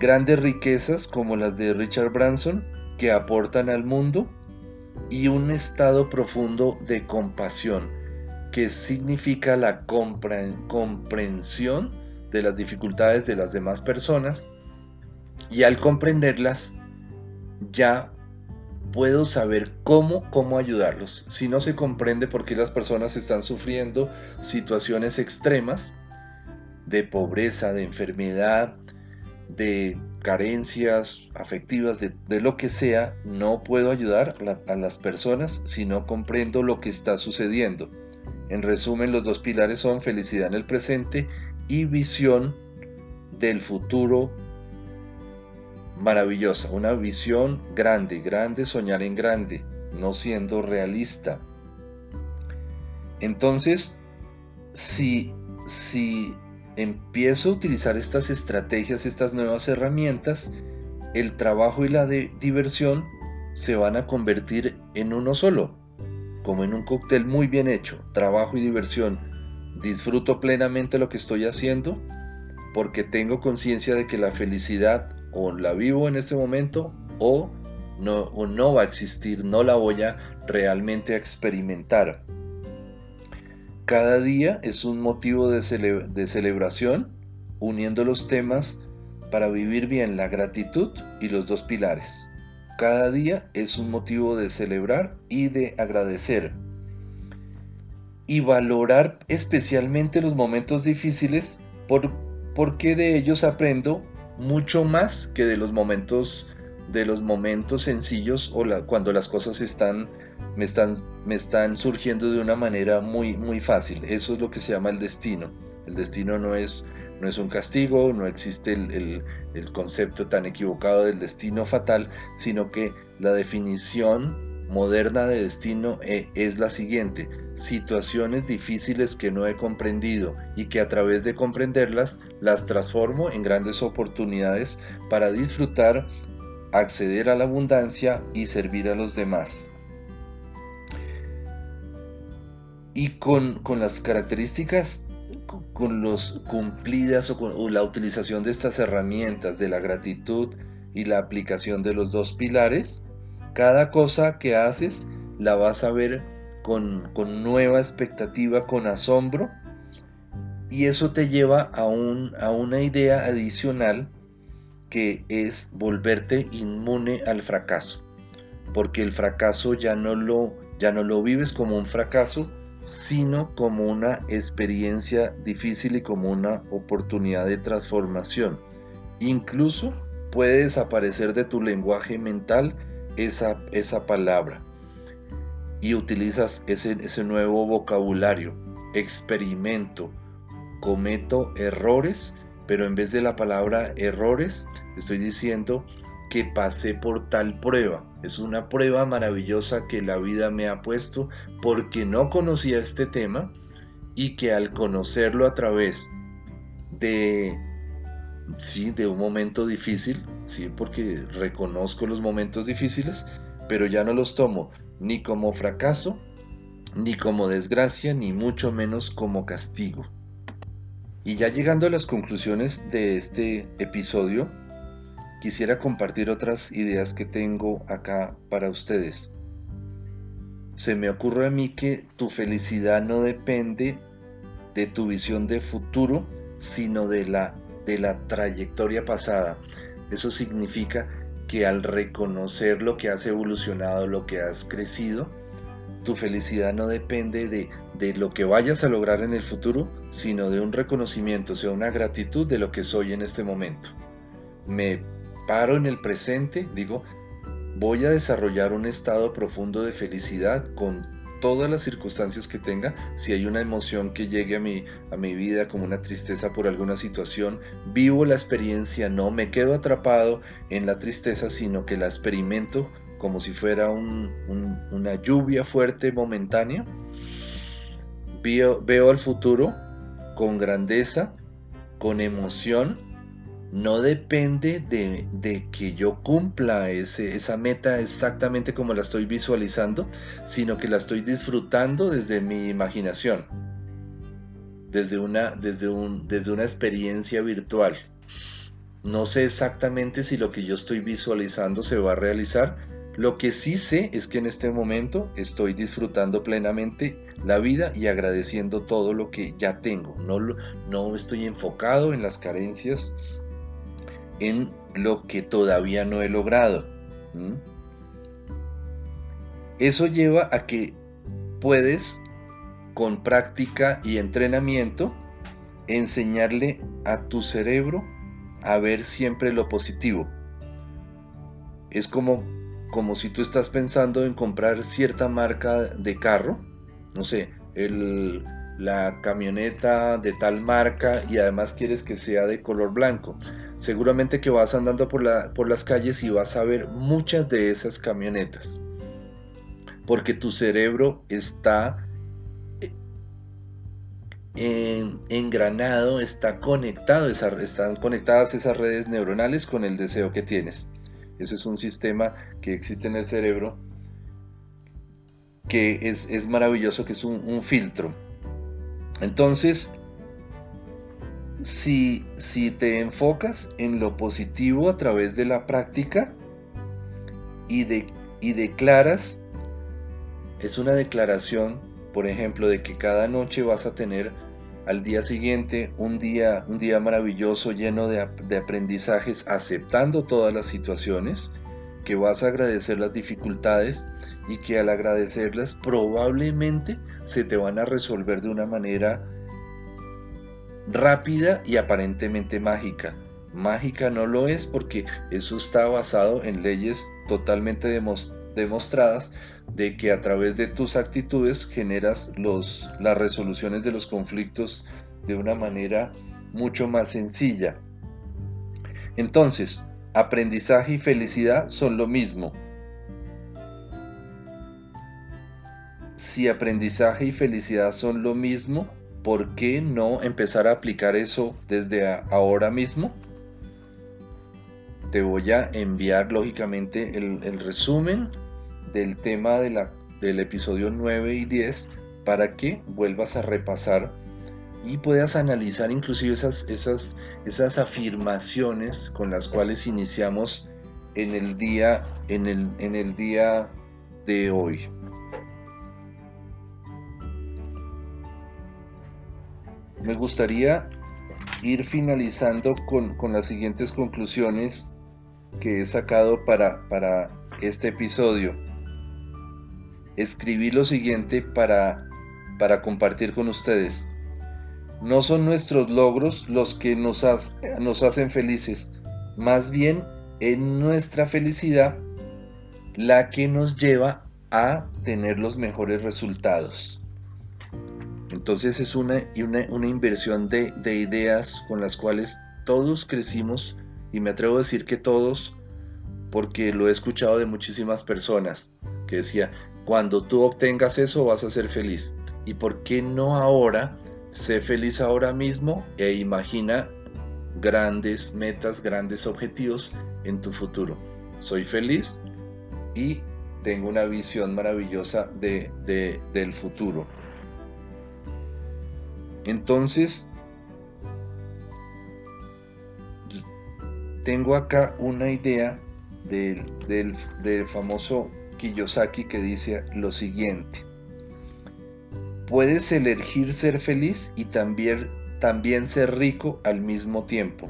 Grandes riquezas como las de Richard Branson que aportan al mundo y un estado profundo de compasión que significa la comprensión de las dificultades de las demás personas y al comprenderlas ya puedo saber cómo, cómo ayudarlos. Si no se comprende por qué las personas están sufriendo situaciones extremas de pobreza, de enfermedad, de carencias afectivas, de, lo que sea, no puedo ayudar a las personas si no comprendo lo que está sucediendo. En resumen, los dos pilares son felicidad en el presente y visión del futuro maravillosa, una visión grande, grande, soñar en grande, no siendo realista. Entonces, si, si empiezo a utilizar estas estrategias, estas nuevas herramientas, el trabajo y la diversión se van a convertir en uno solo, como en un cóctel muy bien hecho, trabajo y diversión. Disfruto plenamente lo que estoy haciendo porque tengo conciencia de que la felicidad o la vivo en este momento o no, no va a existir, no la voy a realmente experimentar. Cada día es un motivo de, celebración, uniendo los temas para vivir bien la gratitud y los dos pilares. Cada día es un motivo de celebrar y de agradecer. Y valorar especialmente los momentos difíciles por, porque de ellos aprendo mucho más que de los momentos de los momentos sencillos o cuando las cosas están me, están me están surgiendo de una manera muy muy fácil. Eso es lo que se llama el destino. El destino no es no es un castigo no existe el, el concepto tan equivocado del destino fatal sino que la definición moderna de destino eh, es la siguiente. Situaciones difíciles que no he comprendido y que a través de comprenderlas las transformo en grandes oportunidades para disfrutar, acceder a la abundancia y servir a los demás. Y con, las características con los cumplidas o con la utilización de estas herramientas de la gratitud y la aplicación de los dos pilares, cada cosa que haces la vas a ver con, nueva expectativa, con asombro, y eso te lleva a, un, a una idea adicional que es volverte inmune al fracaso, porque el fracaso ya no lo, ya no lo vives como un fracaso, sino como una experiencia difícil y como una oportunidad de transformación. Incluso puede desaparecer de tu lenguaje mental esa, esa palabra y utilizas ese, ese nuevo vocabulario. Experimento, cometo errores, pero en vez de la palabra errores, estoy diciendo que pasé por tal prueba. Es una prueba maravillosa que la vida me ha puesto porque no conocía este tema y que al conocerlo a través de sí, de un momento difícil, sí, porque reconozco los momentos difíciles, pero ya no los tomo ni como fracaso, ni como desgracia, ni mucho menos como castigo. Y ya llegando a las conclusiones de este episodio, quisiera compartir otras ideas que tengo acá para ustedes. Se me ocurre a mí que tu felicidad no depende de tu visión de futuro, sino de la, de la trayectoria pasada. Eso significa que al reconocer lo que has evolucionado, lo que has crecido, tu felicidad no depende de, de, lo que vayas a lograr en el futuro, sino de un reconocimiento, o sea, una gratitud de lo que soy en este momento. Me paro en el presente, digo, voy a desarrollar un estado profundo de felicidad con todas las circunstancias que tenga, si hay una emoción que llegue a mi, a mi vida como una tristeza por alguna situación, vivo la experiencia, no me quedo atrapado en la tristeza, sino que la experimento como si fuera una lluvia fuerte momentánea. Veo, veo el futuro con grandeza, con emoción no depende de, que yo cumpla esa meta exactamente como la estoy visualizando, sino que la estoy disfrutando desde mi imaginación, desde una, desde desde una experiencia virtual. No sé exactamente si lo que yo estoy visualizando se va a realizar. Lo que sí sé es que en este momento estoy disfrutando plenamente la vida y agradeciendo todo lo que ya tengo. No, no estoy enfocado en las carencias en lo que todavía no he logrado. Eso lleva a que puedes, con práctica y entrenamiento, enseñarle a tu cerebro a ver siempre lo positivo. Es como, como si tú estás pensando en comprar cierta marca de carro, no sé, el, la camioneta de tal marca y además quieres que sea de color blanco. Seguramente que vas andando por, la, por las calles y vas a ver muchas de esas camionetas. Porque tu cerebro está eh, engranado, está conectado, están conectadas esas redes neuronales con el deseo que tienes. Ese es un sistema que existe en el cerebro que es, maravilloso, que es un filtro. Entonces, si, te enfocas en lo positivo a través de la práctica y, de, y declaras, es una declaración, por ejemplo, de que cada noche vas a tener al día siguiente un día, un día maravilloso lleno de, de aprendizajes, aceptando todas las situaciones, que vas a agradecer las dificultades y que al agradecerlas probablemente se te van a resolver de una manera rápida y aparentemente mágica. Mágica no lo es porque eso está basado en leyes totalmente demostradas de que a través de tus actitudes generas las resoluciones de los conflictos de una manera mucho más sencilla. Entonces, aprendizaje y felicidad son lo mismo. Si aprendizaje y felicidad son lo mismo, ¿por qué no empezar a aplicar eso desde ahora mismo? Te voy a enviar lógicamente el, resumen del tema de la, del episodio 9 y 10 para que vuelvas a repasar y puedas analizar inclusive esas, esas, esas afirmaciones con las cuales iniciamos en el día, en el, en el día de hoy. Me gustaría ir finalizando con, las siguientes conclusiones que he sacado para, para este episodio. Escribí lo siguiente para, para compartir con ustedes. No son nuestros logros los que nos, nos hacen felices, más bien es nuestra felicidad la que nos lleva a tener los mejores resultados. Entonces es una, una, inversión de, de ideas con las cuales todos crecimos y me atrevo a decir que todos, porque lo he escuchado de muchísimas personas que decía, cuando tú obtengas eso vas a ser feliz. ¿Y por qué no ahora Sé feliz ahora mismo e imagina grandes metas, grandes objetivos en tu futuro. Soy feliz y tengo una visión maravillosa de, del futuro. Entonces, tengo acá una idea del, del famoso Kiyosaki que dice lo siguiente. Puedes elegir ser feliz y también, también ser rico al mismo tiempo.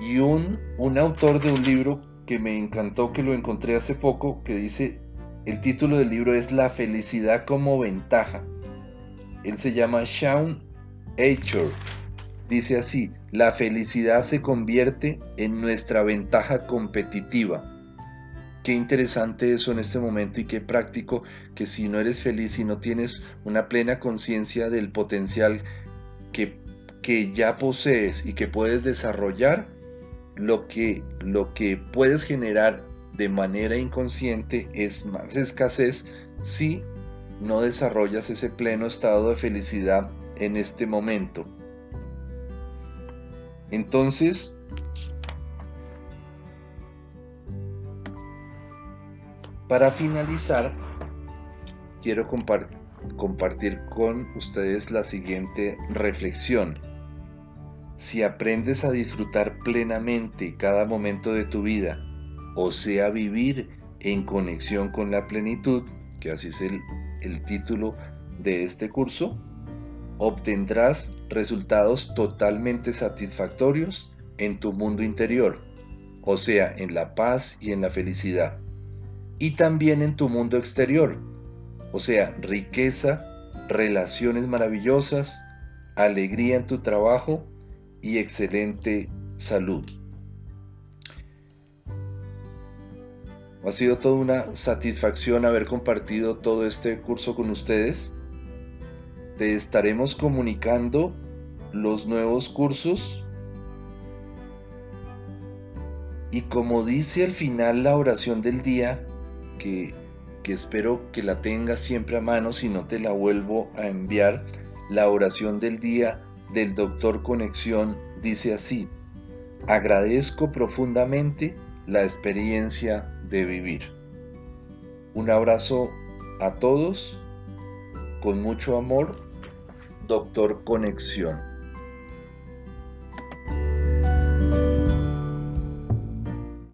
Y un, un autor de un libro que me encantó, que lo encontré hace poco, que dice, el título del libro es La felicidad como ventaja. Él se llama Sean Acher. Dice así, la felicidad se convierte en nuestra ventaja competitiva. Qué interesante eso en este momento y qué práctico que si no eres feliz y no tienes una plena conciencia del potencial que, que, ya posees y que puedes desarrollar, lo que, lo que puedes generar de manera inconsciente es más escasez si no desarrollas ese pleno estado de felicidad en este momento. Entonces, para finalizar, quiero compartir con ustedes la siguiente reflexión. Si aprendes a disfrutar plenamente cada momento de tu vida, o sea, vivir en conexión con la plenitud, que así es el, título de este curso, obtendrás resultados totalmente satisfactorios en tu mundo interior, o sea, en la paz y en la felicidad, y también en tu mundo exterior, o sea, riqueza, relaciones maravillosas, alegría en tu trabajo y excelente salud. Ha sido toda una satisfacción haber compartido todo este curso con ustedes. Te estaremos comunicando los nuevos cursos. Y como dice al final la oración del día, que, espero que la tengas siempre a mano, si no te la vuelvo a enviar, la oración del día del doctor Conexión dice así, agradezco profundamente la experiencia de vivir. Un abrazo a todos, con mucho amor, Doctor Conexión.